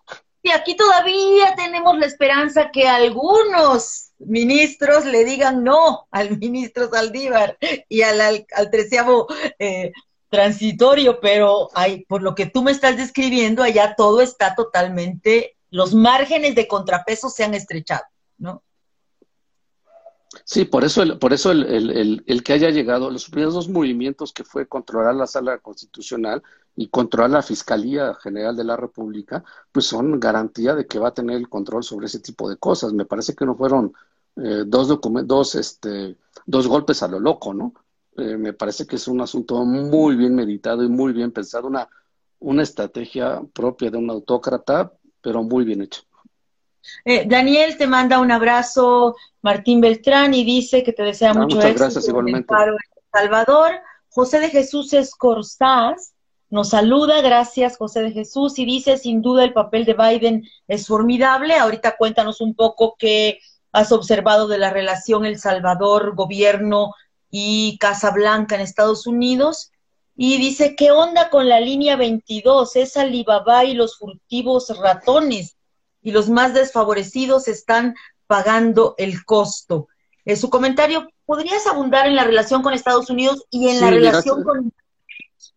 Y aquí todavía tenemos la esperanza que algunos ministros le digan no al ministro Saldívar y al, al, treceavo eh, transitorio, pero hay, por lo que tú me estás describiendo, allá todo está totalmente, los márgenes de contrapeso se han estrechado, ¿no? Sí, por eso, el, por eso el, el, que haya llegado, los primeros dos movimientos que fue controlar la sala constitucional y controlar la Fiscalía General de la República, pues son garantía de que va a tener el control sobre ese tipo de cosas. Me parece que no fueron eh, dos, dos, este, dos golpes a lo loco, ¿no? Eh, me parece que es un asunto muy bien meditado y muy bien pensado, una, una estrategia propia de un autócrata, pero muy bien hecho. Eh, Daniel te manda un abrazo, Martín Beltrán, y dice que te desea ah, mucho éxito gracias, igualmente. en Salvador. José de Jesús Escorzás nos saluda, gracias José de Jesús, y dice, sin duda el papel de Biden es formidable. Ahorita cuéntanos un poco qué has observado de la relación El Salvador, gobierno y Casa Blanca en Estados Unidos. Y dice, ¿qué onda con la línea 22? Es Alibaba y los furtivos ratones y los más desfavorecidos están pagando el costo. En su comentario, ¿podrías abundar en la relación con Estados Unidos y en la relación con...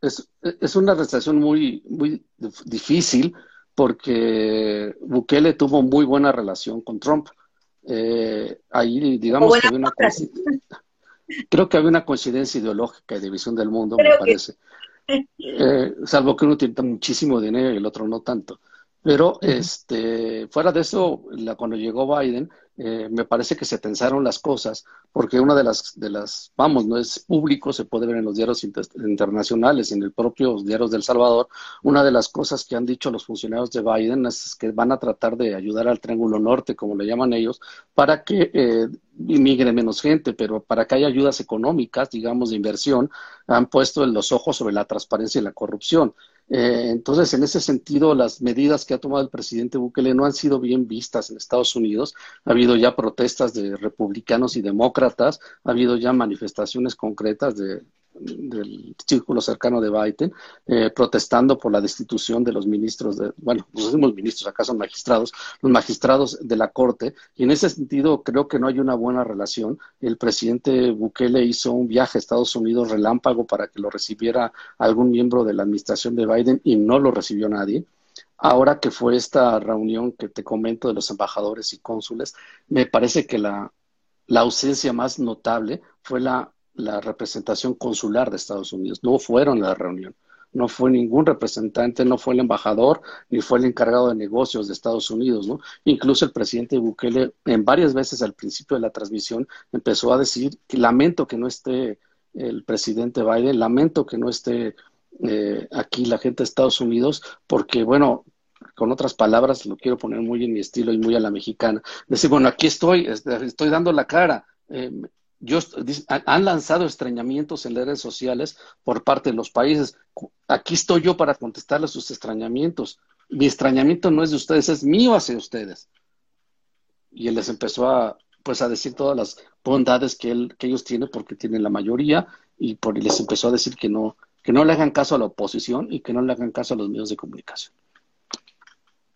Es, es, una relación muy, muy difícil porque Bukele tuvo muy buena relación con Trump. Eh, ahí, digamos que había una creo que había una coincidencia ideológica y de visión del mundo, me parece. Eh, salvo que uno tiene muchísimo dinero y el otro no tanto. Pero este, fuera de eso, la, cuando llegó Biden, eh, me parece que se tensaron las cosas, porque una de las, de las, vamos, no es público, se puede ver en los diarios internacionales, en el propio diarios del Salvador, una de las cosas que han dicho los funcionarios de Biden es que van a tratar de ayudar al Triángulo Norte, como le llaman ellos, para que eh, inmigre menos gente, pero para que haya ayudas económicas, digamos, de inversión, han puesto los ojos sobre la transparencia y la corrupción. Eh, entonces, en ese sentido, las medidas que ha tomado el presidente Bukele no han sido bien vistas en Estados Unidos. Ha habido ya protestas de republicanos y demócratas, ha habido ya manifestaciones concretas de del círculo cercano de Biden, eh, protestando por la destitución de los ministros, de, bueno, los mismos ministros, acá son magistrados, los magistrados de la Corte, y en ese sentido creo que no hay una buena relación. El presidente Bukele hizo un viaje a Estados Unidos relámpago para que lo recibiera algún miembro de la administración de Biden y no lo recibió nadie. Ahora que fue esta reunión que te comento de los embajadores y cónsules, me parece que la, la ausencia más notable fue la la representación consular de Estados Unidos. No fueron a la reunión. No fue ningún representante, no fue el embajador, ni fue el encargado de negocios de Estados Unidos, ¿no? Incluso el presidente Bukele, en varias veces al principio de la transmisión, empezó a decir lamento que no esté el presidente Biden, lamento que no esté eh, aquí la gente de Estados Unidos, porque, bueno, con otras palabras, lo quiero poner muy en mi estilo y muy a la mexicana, decir, bueno, aquí estoy, estoy dando la cara, eh, yo, han lanzado extrañamientos en las redes sociales por parte de los países. Aquí estoy yo para contestarles sus extrañamientos. Mi extrañamiento no es de ustedes, es mío hacia ustedes. Y él les empezó a, pues, a decir todas las bondades que, él, que ellos tienen porque tienen la mayoría y por, les empezó a decir que no, que no le hagan caso a la oposición y que no le hagan caso a los medios de comunicación.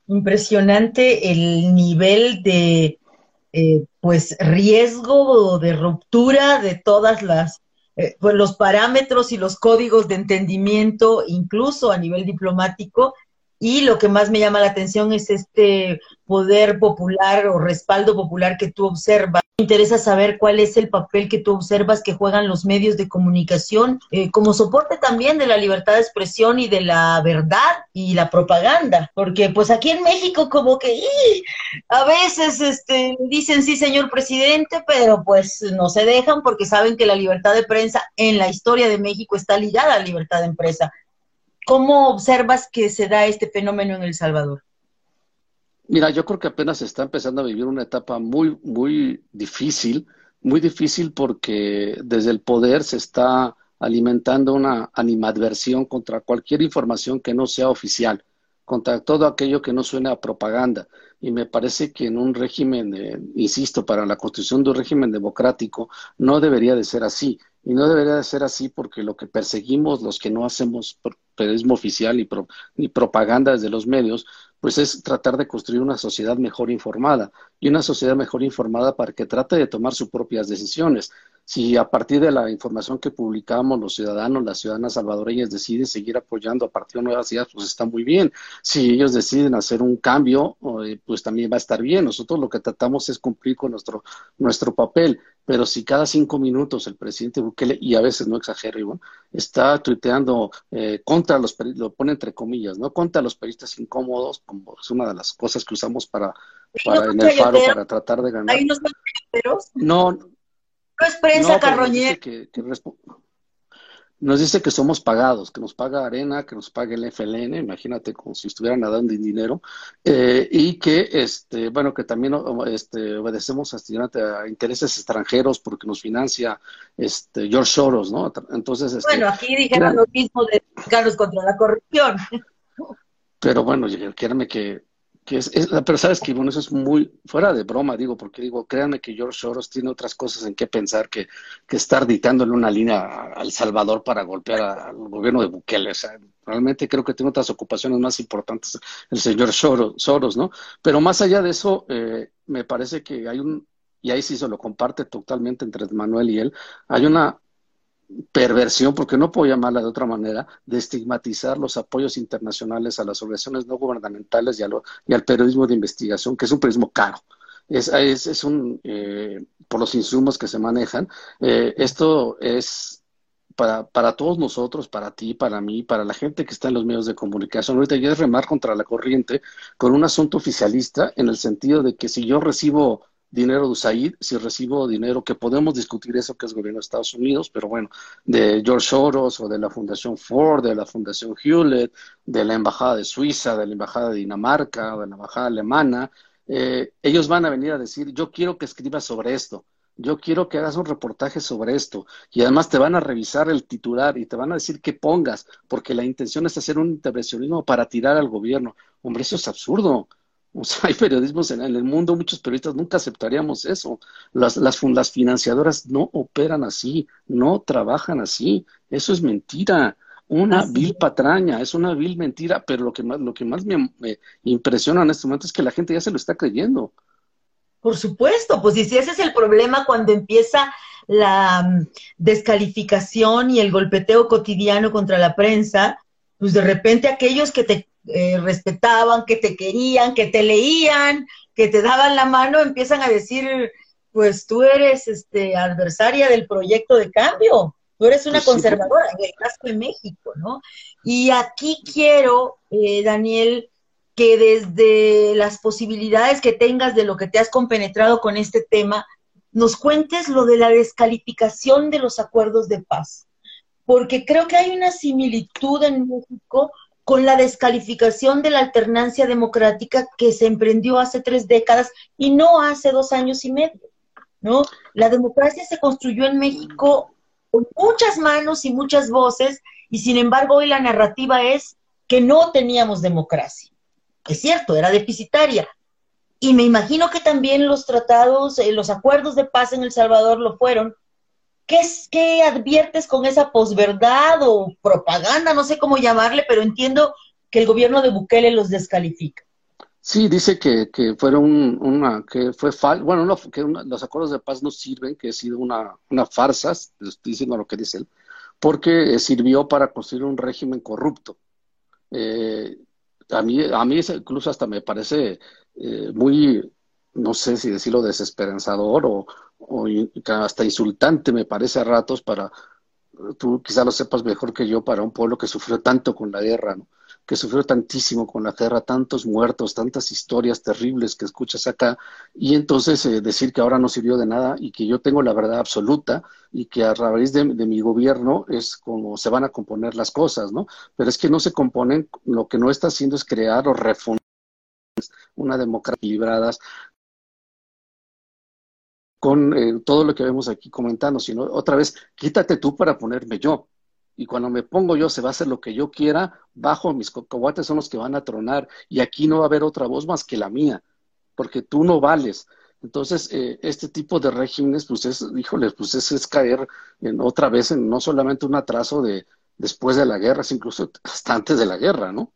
Impresionante el nivel de eh, pues riesgo de ruptura de todas las eh, pues, los parámetros y los códigos de entendimiento, incluso a nivel diplomático, y lo que más me llama la atención es este poder popular o respaldo popular que tú observas. Me interesa saber cuál es el papel que tú observas que juegan los medios de comunicación eh, como soporte también de la libertad de expresión y de la verdad y la propaganda, porque pues aquí en México como que a veces este, dicen sí señor presidente, pero pues no se dejan porque saben que la libertad de prensa en la historia de México está ligada a la libertad de empresa. ¿Cómo observas que se da este fenómeno en El Salvador? Mira, yo creo que apenas se está empezando a vivir una etapa muy, muy difícil, muy difícil porque desde el poder se está alimentando una animadversión contra cualquier información que no sea oficial, contra todo aquello que no suene a propaganda. Y me parece que en un régimen, insisto, para la construcción de un régimen democrático, no debería de ser así. Y no debería de ser así porque lo que perseguimos los que no hacemos periodismo oficial y, ni propaganda desde los medios, pues es tratar de construir una sociedad mejor informada y una sociedad mejor informada para que trate de tomar sus propias decisiones. Si a partir de la información que publicamos los ciudadanos, las ciudadanas salvadoreñas deciden seguir apoyando a partir de nuevas ideas, pues está muy bien. Si ellos deciden hacer un cambio, eh, pues también va a estar bien. Nosotros lo que tratamos es cumplir con nuestro, nuestro papel. Pero si cada cinco minutos el presidente Bukele, y a veces no exagero, Iván, está tuiteando eh, contra los lo pone entre comillas, ¿no? Contra los periodistas incómodos, como es una de las cosas que usamos para, para en el faro para tratar de ganar. no, no, no es prensa carroñera. Nos dice que somos pagados, que nos paga Arena, que nos paga el FLN, imagínate como si estuvieran nadando en dinero, eh, y que, este, bueno, que también este, obedecemos a, intereses extranjeros porque nos financia este, George Soros, ¿no? Entonces, este, bueno, aquí dijeron lo mismo de Carlos contra la corrupción. Pero bueno, créanme que pero sabes que bueno, eso es muy fuera de broma, digo, porque digo, créanme que George Soros tiene otras cosas en qué pensar que, que estar dictándole una línea al Salvador para golpear al gobierno de Bukele. O sea, realmente creo que tiene otras ocupaciones más importantes el señor Soros, ¿no? Pero más allá de eso, eh, me parece que hay un, y ahí sí se lo comparte totalmente entre Manuel y él, hay una perversión, porque no puedo llamarla de otra manera, de estigmatizar los apoyos internacionales a las organizaciones no gubernamentales y, y al periodismo de investigación, que es un periodismo caro. Es, es, un, eh, por los insumos que se manejan, eh, esto es para, para todos nosotros, para ti, para mí, para la gente que está en los medios de comunicación. Ahorita ya es remar contra la corriente con un asunto oficialista en el sentido de que si yo recibo dinero de USAID, si recibo dinero, que podemos discutir eso que es gobierno de Estados Unidos, pero bueno, de George Soros o de la Fundación Ford, de la Fundación Hewlett, de la Embajada de Suiza, de la Embajada de Dinamarca, de la Embajada Alemana, eh, ellos van a venir a decir, yo quiero que escribas sobre esto, yo quiero que hagas un reportaje sobre esto, y además te van a revisar el titular y te van a decir que pongas, porque la intención es hacer un intervencionismo para tirar al gobierno. Hombre, eso es absurdo. O sea, hay periodismos en, el mundo, muchos periodistas nunca aceptaríamos eso. Las, las, las financiadoras no operan así, no trabajan así. Eso es mentira. Una vil patraña, es una vil mentira, pero lo que más, lo que más me, impresiona en este momento es que la gente ya se lo está creyendo. Por supuesto, pues y si ese es el problema cuando empieza la mm, descalificación y el golpeteo cotidiano contra la prensa, pues de repente aquellos que te eh, respetaban, que te querían, que te leían, que te daban la mano, empiezan a decir, pues tú eres este, adversaria del proyecto de cambio, tú eres una pues conservadora, en el caso de México, ¿no? Y aquí quiero, eh, Daniel, que desde las posibilidades que tengas de lo que te has compenetrado con este tema, nos cuentes lo de la descalificación de los acuerdos de paz, porque creo que hay una similitud en México con la descalificación de la alternancia democrática que se emprendió hace tres décadas y no hace dos años y medio, ¿no? La democracia se construyó en México con muchas manos y muchas voces y sin embargo hoy la narrativa es que no teníamos democracia. Es cierto, era deficitaria. Y me imagino que también los tratados, eh, los acuerdos de paz en El Salvador lo fueron, ¿Qué, adviertes con esa posverdad o propaganda? No sé cómo llamarle, pero entiendo que el gobierno de Bukele los descalifica. Sí, dice que, que fueron una, que fue fal, bueno, no, que los acuerdos de paz no sirven, que ha sido una, una farsa, estoy diciendo lo que dice él, porque sirvió para construir un régimen corrupto. Eh, a mí, a mí incluso hasta me parece eh, muy, no sé si decirlo desesperanzador o, o hasta insultante me parece a ratos para, tú quizá lo sepas mejor que yo, para un pueblo que sufrió tanto con la guerra, ¿no? que sufrió tantísimo con la guerra, tantos muertos, tantas historias terribles que escuchas acá, y entonces eh, decir que ahora no sirvió de nada y que yo tengo la verdad absoluta y que a raíz de, mi gobierno es como se van a componer las cosas, ¿no? Pero es que no se componen, lo que no está haciendo es crear o refundar una democracia equilibrada con eh, todo lo que vemos aquí comentando, sino otra vez, quítate tú para ponerme yo y cuando me pongo yo se va a hacer lo que yo quiera, bajo mis cocobates son los que van a tronar y aquí no va a haber otra voz más que la mía, porque tú no vales. Entonces, eh, este tipo de regímenes, pues es, híjole, pues es, es caer en otra vez en no solamente un atraso de después de la guerra, sino incluso hasta antes de la guerra, ¿no?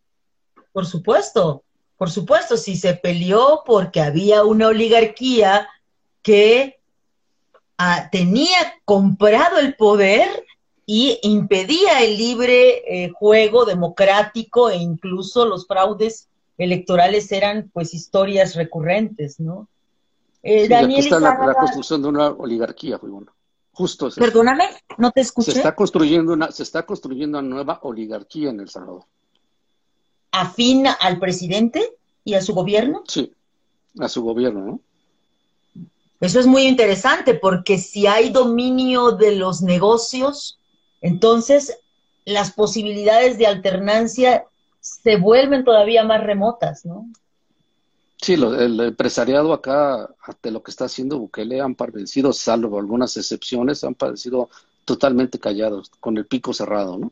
Por supuesto, por supuesto, si se peleó porque había una oligarquía que ah, tenía comprado el poder y impedía el libre eh, juego democrático e incluso los fraudes electorales eran pues historias recurrentes, ¿no? Eh, Daniel está la, construcción de una oligarquía, fue bueno. Justo. Perdóname, no te escuché. Se está construyendo una, se está construyendo una nueva oligarquía en El Salvador. ¿Afín al presidente y a su gobierno? Sí, a su gobierno, ¿no? Eso es muy interesante porque si hay dominio de los negocios, entonces, las posibilidades de alternancia se vuelven todavía más remotas, ¿no? Sí, el empresariado acá, ante lo que está haciendo Bukele, han padecido, salvo algunas excepciones, han padecido totalmente callados, con el pico cerrado, ¿no?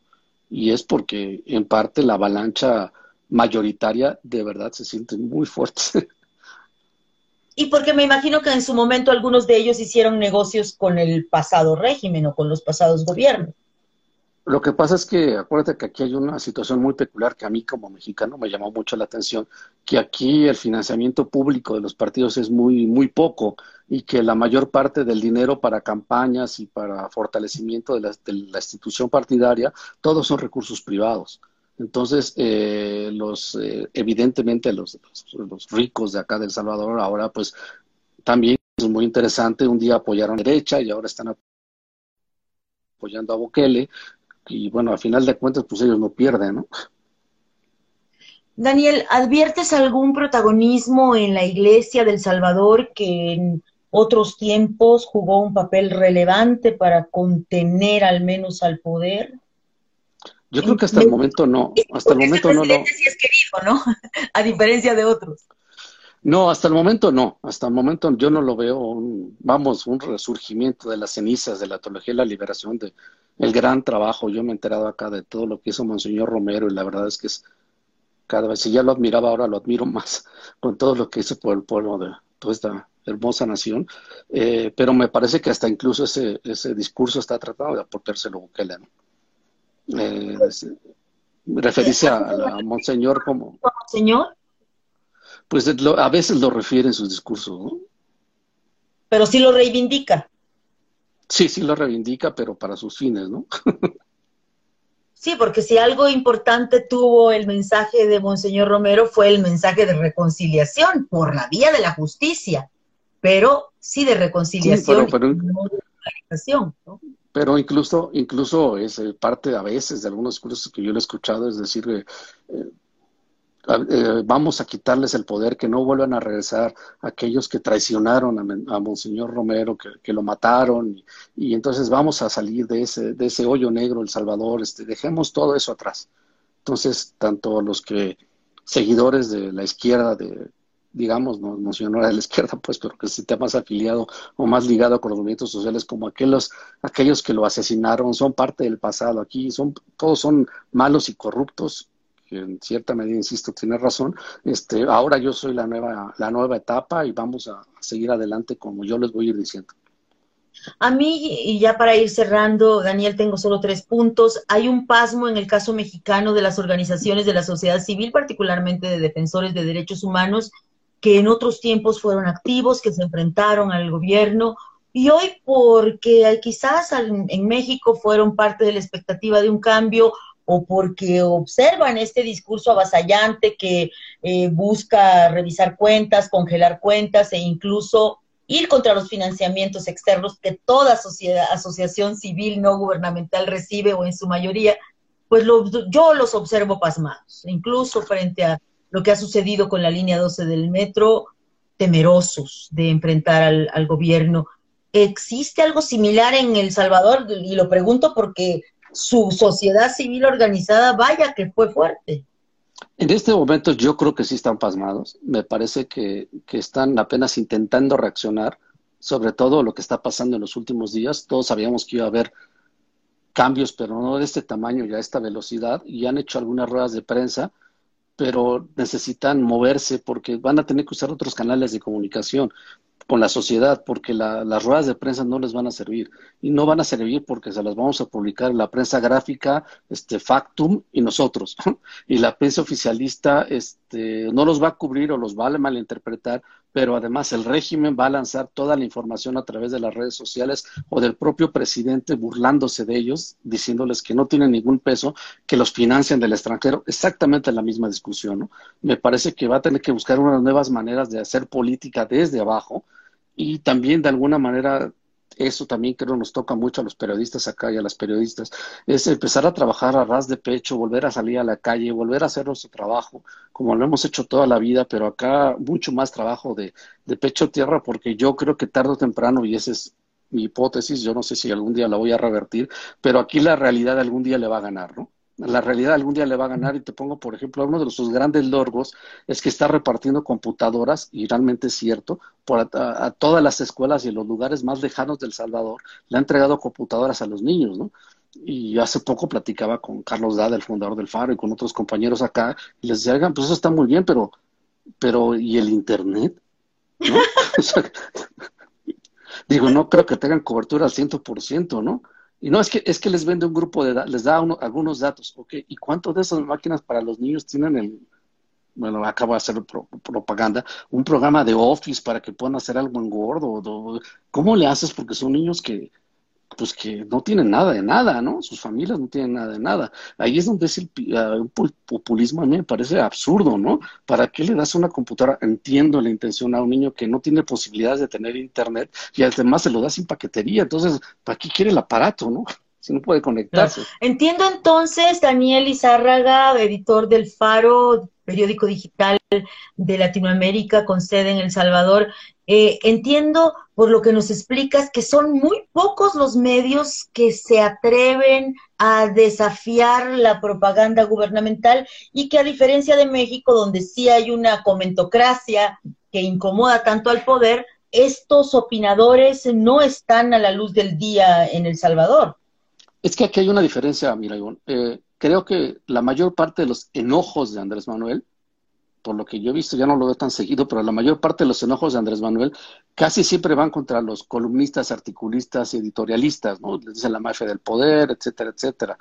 Y es porque, en parte, la avalancha mayoritaria de verdad se siente muy fuerte. Y porque me imagino que en su momento algunos de ellos hicieron negocios con el pasado régimen o con los pasados gobiernos. Lo que pasa es que acuérdate que aquí hay una situación muy peculiar que a mí como mexicano me llamó mucho la atención, que aquí el financiamiento público de los partidos es muy, muy poco y que la mayor parte del dinero para campañas y para fortalecimiento de la, institución partidaria, todos son recursos privados. Entonces, eh, los, eh, evidentemente los, los, ricos de acá de Salvador ahora pues también es muy interesante, un día apoyaron a derecha y ahora están apoyando a Bukele, y bueno, al final de cuentas, pues ellos no pierden, ¿no? Daniel, ¿adviertes algún protagonismo en la Iglesia del Salvador que en otros tiempos jugó un papel relevante para contener al menos al poder? Yo creo que hasta el momento no. Hasta el momento no, no. Sí es querido, ¿no? A diferencia de otros. No, hasta el momento no. Hasta el momento yo no lo veo, un, vamos, un resurgimiento de las cenizas de la teología y la liberación de, el gran trabajo. Yo me he enterado acá de todo lo que hizo Monseñor Romero y la verdad es que es cada vez, si ya lo admiraba, ahora lo admiro más con todo lo que hizo por el pueblo de toda esta hermosa nación. Eh, pero me parece que hasta incluso ese, ese discurso está tratando de aportárselo Bukele. ¿no? Eh, referirse a, Monseñor como... ¿Monseñor? Pues a veces lo refiere en sus discursos, ¿no? Pero sí lo reivindica. Sí, sí lo reivindica, pero para sus fines, ¿no? sí, porque si algo importante tuvo el mensaje de Monseñor Romero fue el mensaje de reconciliación por la vía de la justicia, pero sí de reconciliación pero, ¿no? Pero incluso, incluso es eh, parte a veces de algunos discursos que yo he escuchado, es decir, eh, eh vamos a quitarles el poder, que no vuelvan a regresar aquellos que traicionaron a, Monseñor Romero, que, lo mataron, y, entonces vamos a salir de ese, de ese hoyo negro, El Salvador, este, dejemos todo eso atrás. Entonces, tanto los que, seguidores de la izquierda, de, digamos, no, no de la izquierda, pues, pero que esté más afiliado o más ligado con los movimientos sociales, como aquellos, aquellos que lo asesinaron, son parte del pasado. Aquí son, todos son malos y corruptos en cierta medida, insisto, tiene razón. Este, ahora yo soy la nueva, la nueva etapa y vamos a, seguir adelante como yo les voy a ir diciendo. A mí, y ya para ir cerrando, Daniel, tengo solo tres puntos. Hay un pasmo en el caso mexicano de las organizaciones de la sociedad civil, particularmente de defensores de derechos humanos, que en otros tiempos fueron activos, que se enfrentaron al gobierno, y hoy porque quizás en México fueron parte de la expectativa de un cambio, o porque observan este discurso avasallante que eh, busca revisar cuentas, congelar cuentas e incluso ir contra los financiamientos externos que toda sociedad, asociación civil no gubernamental recibe o en su mayoría, pues yo los observo pasmados, incluso frente a lo que ha sucedido con la línea 12 del metro, temerosos de enfrentar al, gobierno. ¿Existe algo similar en El Salvador? Y lo pregunto porque su sociedad civil organizada, vaya que fue fuerte. En este momento yo creo que sí están pasmados. Me parece que, están apenas intentando reaccionar, sobre todo lo que está pasando en los últimos días. Todos sabíamos que iba a haber cambios, pero no de este tamaño y a esta velocidad. Y han hecho algunas ruedas de prensa, pero necesitan moverse porque van a tener que usar otros canales de comunicación con la sociedad, porque las ruedas de prensa no les van a servir. Y no van a servir porque se las vamos a publicar en la prensa gráfica, este, Factum y nosotros. y la prensa oficialista este, no los va a cubrir o los va a malinterpretar pero además el régimen va a lanzar toda la información a través de las redes sociales o del propio presidente burlándose de ellos, diciéndoles que no tienen ningún peso, que los financian del extranjero, exactamente la misma discusión. ¿no? Me parece que va a tener que buscar unas nuevas maneras de hacer política desde abajo y también de alguna manera eso también creo nos toca mucho a los periodistas acá y a las periodistas, es empezar a trabajar a ras de pecho, volver a salir a la calle, volver a hacer nuestro trabajo, como lo hemos hecho toda la vida, pero acá mucho más trabajo de, de pecho tierra, porque yo creo que tarde o temprano, y esa es mi hipótesis, yo no sé si algún día la voy a revertir, pero aquí la realidad algún día le va a ganar, ¿no? La realidad algún día le va a ganar y te pongo, por ejemplo, uno de sus grandes logros es que está repartiendo computadoras, y realmente es cierto, por a, todas las escuelas y en los lugares más lejanos del Salvador, le ha entregado computadoras a los niños, ¿no? Y hace poco platicaba con Carlos Dada, el fundador del Faro, y con otros compañeros acá, y les decía, pues eso está muy bien, pero, pero, ¿y el Internet? Digo, no creo que tengan cobertura al ciento por ciento, ¿no? Y no, es que, es que les vende un grupo de les da algunos datos, ¿ok? ¿Y cuántos de esas máquinas para los niños tienen el, bueno, acabo de hacer propaganda, un programa de Office para que puedan hacer algo en gordo? ¿Cómo le haces? Porque son niños que, pues que no tienen nada de nada, ¿no? Sus familias no tienen nada de nada. Ahí es donde es el uh, populismo, a mí me parece absurdo, ¿no? ¿Para qué le das una computadora? Entiendo la intención a un niño que no tiene posibilidades de tener internet y además se lo da sin paquetería, entonces, ¿para qué quiere el aparato, no? Si no puede conectarse. Entiendo entonces, Daniel Izárraga, editor del Faro, periódico digital de Latinoamérica con sede en El Salvador, eh, entiendo por lo que nos explicas que son muy pocos los medios que se atreven a desafiar la propaganda gubernamental y que a diferencia de México, donde sí hay una comentocracia que incomoda tanto al poder, estos opinadores no están a la luz del día en El Salvador. Es que aquí hay una diferencia, mira, eh, creo que la mayor parte de los enojos de Andrés Manuel por lo que yo he visto, ya no lo veo tan seguido, pero la mayor parte de los enojos de Andrés Manuel casi siempre van contra los columnistas, articulistas y editorialistas, ¿no? Les dicen la mafia del poder, etcétera, etcétera.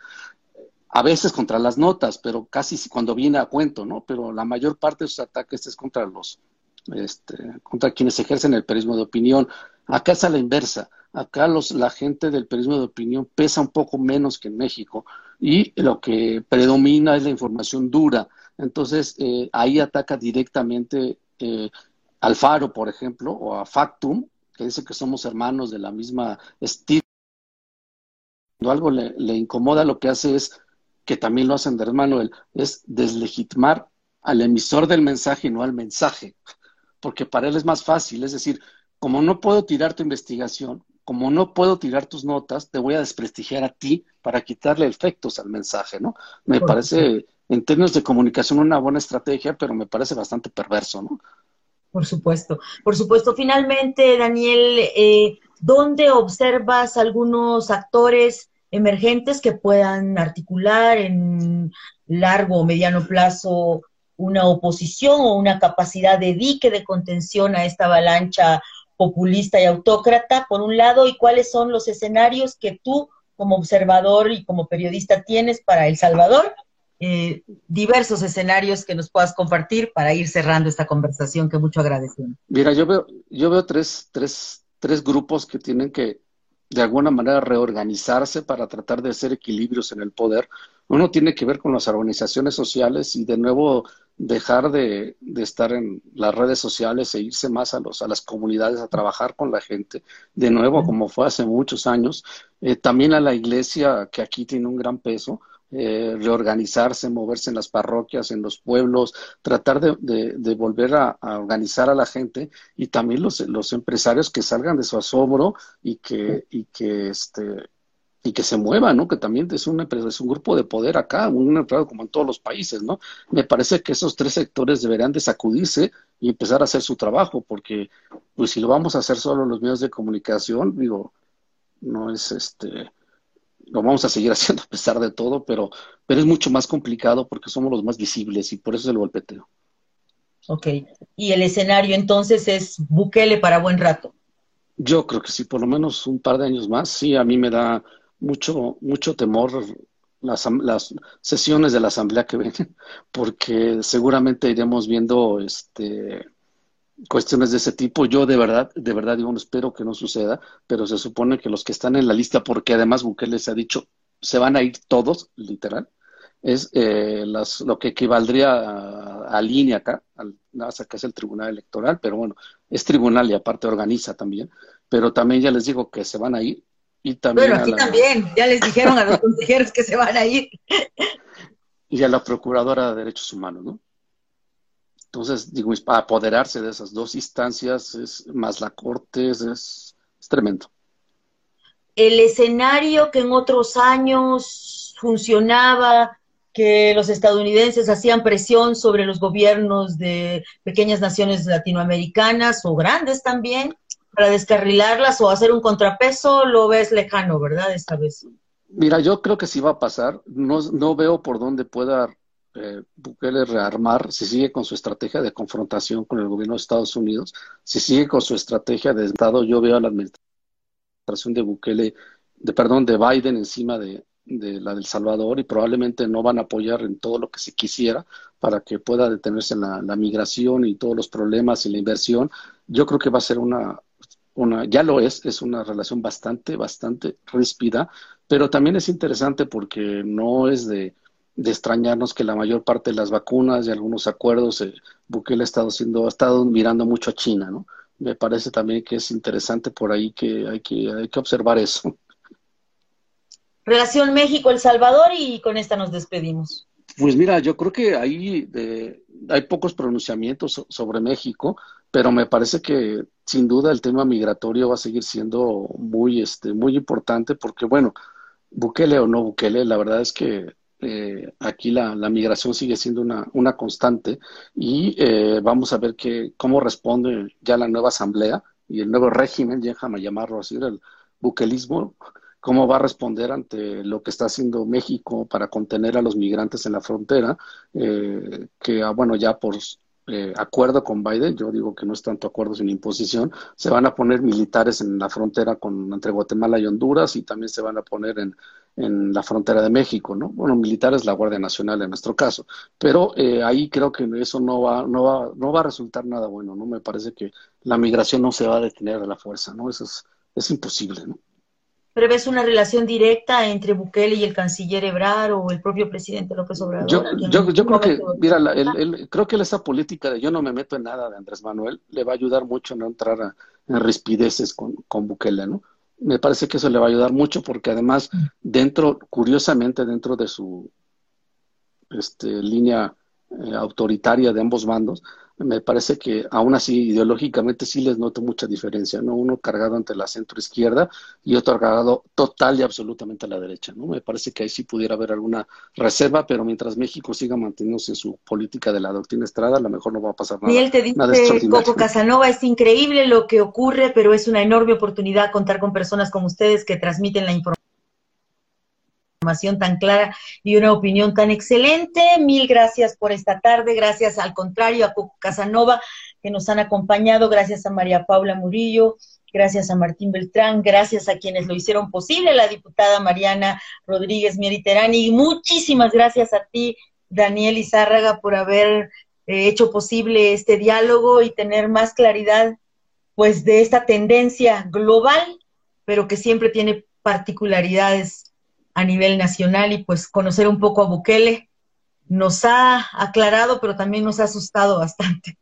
A veces contra las notas, pero casi cuando viene a cuento, ¿no? Pero la mayor parte de sus ataques es contra los, este, contra quienes ejercen el periodismo de opinión. Acá es la inversa. Acá los, la gente del periodismo de opinión pesa un poco menos que en México y lo que predomina es la información dura entonces, eh, ahí ataca directamente eh, al Faro, por ejemplo, o a Factum, que dice que somos hermanos de la misma estilo. Cuando algo le, incomoda, lo que hace es, que también lo hacen de hermano, es deslegitimar al emisor del mensaje y no al mensaje, porque para él es más fácil, es decir, como no puedo tirar tu investigación, como no puedo tirar tus notas, te voy a desprestigiar a ti para quitarle efectos al mensaje, ¿no? Me parece en términos de comunicación una buena estrategia, pero me parece bastante perverso, ¿no? Por supuesto, por supuesto. Finalmente, Daniel, eh, ¿dónde observas algunos actores emergentes que puedan articular en largo o mediano plazo una oposición o una capacidad de dique de contención a esta avalancha populista y autócrata, por un lado, y cuáles son los escenarios que tú como observador y como periodista tienes para El Salvador eh, diversos escenarios que nos puedas compartir para ir cerrando esta conversación que mucho agradecemos. Mira, yo veo, yo veo tres, tres, tres grupos que tienen que, de alguna manera reorganizarse para tratar de hacer equilibrios en el poder. Uno tiene que ver con las organizaciones sociales y de nuevo dejar de, estar en las redes sociales e irse más a, los, a las comunidades a trabajar con la gente, de nuevo como fue hace muchos años. Eh, también a la iglesia, que aquí tiene un gran peso, eh, reorganizarse, moverse en las parroquias, en los pueblos, tratar de, volver a, organizar a la gente y también los, los empresarios que salgan de su asombro y que, y que este y que se muevan, ¿no? Que también es una es un grupo de poder acá, un empleado como en todos los países, ¿no? Me parece que esos tres sectores deberían de sacudirse y empezar a hacer su trabajo, porque pues si lo vamos a hacer solo los medios de comunicación, digo, no es este lo vamos a seguir haciendo a pesar de todo, pero, pero es mucho más complicado porque somos los más visibles y por eso es el golpeteo. Ok, y el escenario entonces es Bukele para buen rato. Yo creo que sí, por lo menos un par de años más, sí, a mí me da mucho, mucho temor las, las sesiones de la asamblea que vienen, porque seguramente iremos viendo este cuestiones de ese tipo. Yo de verdad, de verdad digo, espero que no suceda, pero se supone que los que están en la lista, porque además Bukele se ha dicho, se van a ir todos, literal, es eh, las, lo que equivaldría a, línea acá, al, acá es el Tribunal Electoral, pero bueno, es tribunal y aparte organiza también, pero también ya les digo que se van a ir. Y también bueno, aquí también, ya les dijeron a los consejeros que se van a ir. Y a la Procuradora de Derechos Humanos, ¿no? Entonces, digo, para apoderarse de esas dos instancias, es, más la Corte, es, es, tremendo. El escenario que en otros años funcionaba, que los estadounidenses hacían presión sobre los gobiernos de pequeñas naciones latinoamericanas o grandes también para descarrilarlas o hacer un contrapeso, lo ves lejano, ¿verdad? Esta vez. Mira, yo creo que sí va a pasar. No, no veo por dónde pueda eh, Bukele rearmar, si sigue con su estrategia de confrontación con el gobierno de Estados Unidos, si sigue con su estrategia de Estado, yo veo a la administración de Bukele, de perdón, de Biden encima de, la del Salvador y probablemente no van a apoyar en todo lo que se quisiera para que pueda detenerse la, la migración y todos los problemas y la inversión. Yo creo que va a ser una, una, ya lo es, es una relación bastante, bastante ríspida, pero también es interesante porque no es de, de extrañarnos que la mayor parte de las vacunas y algunos acuerdos, eh, Bukele ha estado, siendo, ha estado mirando mucho a China, ¿no? Me parece también que es interesante por ahí que hay que, hay que observar eso. Relación México-El Salvador y con esta nos despedimos. Pues mira, yo creo que ahí hay pocos pronunciamientos sobre México, pero me parece que sin duda el tema migratorio va a seguir siendo muy, este, muy importante porque, bueno, Bukele o no Bukele, la verdad es que eh, aquí la, migración sigue siendo una, una constante y eh, vamos a ver que, cómo responde ya la nueva asamblea y el nuevo régimen, déjame llamarlo así, el buquelismo, cómo va a responder ante lo que está haciendo México para contener a los migrantes en la frontera, eh, que, ah, bueno, ya por eh, acuerdo con Biden, yo digo que no es tanto acuerdo sino imposición, se van a poner militares en la frontera con, entre Guatemala y Honduras y también se van a poner en, en la frontera de México, ¿no? Bueno, militares, la Guardia Nacional en nuestro caso, pero eh, ahí creo que eso no va, no, va, no va a resultar nada bueno, ¿no? Me parece que la migración no se va a detener de la fuerza, ¿no? Eso es, es imposible, ¿no? ¿Prevés una relación directa entre Bukele y el canciller Ebrard o el propio presidente López Obrador? Yo, yo, creo que, mira, creo que esa política de yo no me meto en nada de Andrés Manuel le va a ayudar mucho a no entrar a, en rispideces con, con Bukele, ¿no? Me parece que eso le va a ayudar mucho porque además mm. dentro, curiosamente, dentro de su este, línea eh, autoritaria de ambos bandos, me parece que aún así ideológicamente sí les noto mucha diferencia, ¿no? Uno cargado ante la centro izquierda y otro cargado total y absolutamente a la derecha, ¿no? Me parece que ahí sí pudiera haber alguna reserva, pero mientras México siga manteniéndose en su política de la doctrina Estrada, a lo mejor no va a pasar nada. Él te dice, Coco Casanova, es increíble lo que ocurre, pero es una enorme oportunidad contar con personas como ustedes que transmiten la información información tan clara y una opinión tan excelente. Mil gracias por esta tarde, gracias al contrario a Coco Casanova que nos han acompañado, gracias a María Paula Murillo, gracias a Martín Beltrán, gracias a quienes lo hicieron posible, la diputada Mariana Rodríguez Mieriterani, y muchísimas gracias a ti, Daniel Izárraga, por haber eh, hecho posible este diálogo y tener más claridad pues de esta tendencia global pero que siempre tiene particularidades a nivel nacional y pues conocer un poco a Bukele nos ha aclarado, pero también nos ha asustado bastante.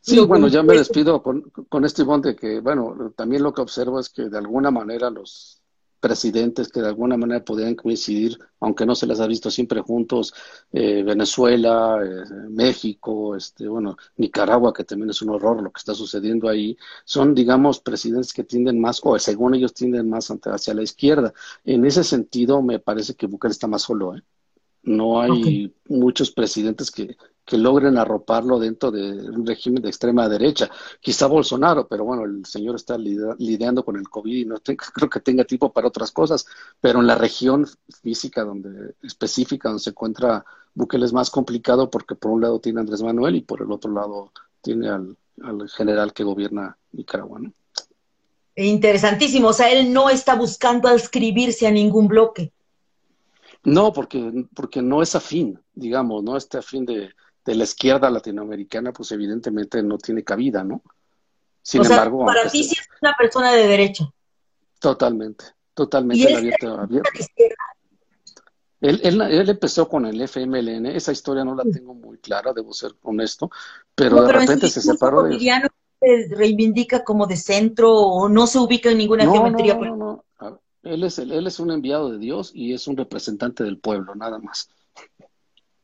Sí, bueno, ya me despido con, con este de que, bueno, también lo que observo es que de alguna manera los presidentes que de alguna manera podrían coincidir, aunque no se les ha visto siempre juntos, eh, Venezuela, eh, México, este, bueno, Nicaragua, que también es un horror lo que está sucediendo ahí, son, digamos, presidentes que tienden más, o según ellos tienden más hacia la izquierda. En ese sentido, me parece que Bukele está más solo, ¿eh? No hay muchos presidentes que, que logren arroparlo dentro de un régimen de extrema derecha. Quizá Bolsonaro, pero bueno, el señor está lidiando con el COVID y no creo que tenga tiempo para otras cosas, pero en la región física donde específica donde se encuentra Bukele es más complicado porque por un lado tiene a Andrés Manuel y por el otro lado tiene al, al general que gobierna Nicaragua. ¿no? Interesantísimo, o sea, él no está buscando adscribirse a ningún bloque. No, porque, porque no es afín, digamos, no este afín de, de la izquierda latinoamericana, pues evidentemente no tiene cabida, ¿no? Sin embargo. Para ti sí es una persona de derecho. Totalmente, totalmente abierta. Él, él, él, empezó con el FMLN, esa historia no la tengo muy clara, debo ser honesto, pero, de repente se separó de... Se reivindica como de centro o no se ubica en ninguna geometría. No, no, no, él es, él es un enviado de Dios y es un representante del pueblo, nada más.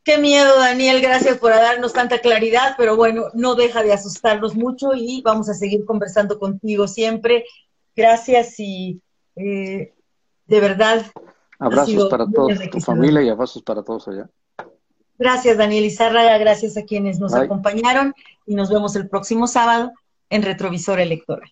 Qué miedo, Daniel, gracias por darnos tanta claridad, pero bueno, no deja de asustarnos mucho y vamos a seguir conversando contigo siempre. Gracias y eh, de verdad. Abrazos para toda tu familia y abrazos para todos allá. Gracias, Daniel Izárraga, gracias a quienes nos acompañaron y nos vemos el próximo sábado en Retrovisor Electoral.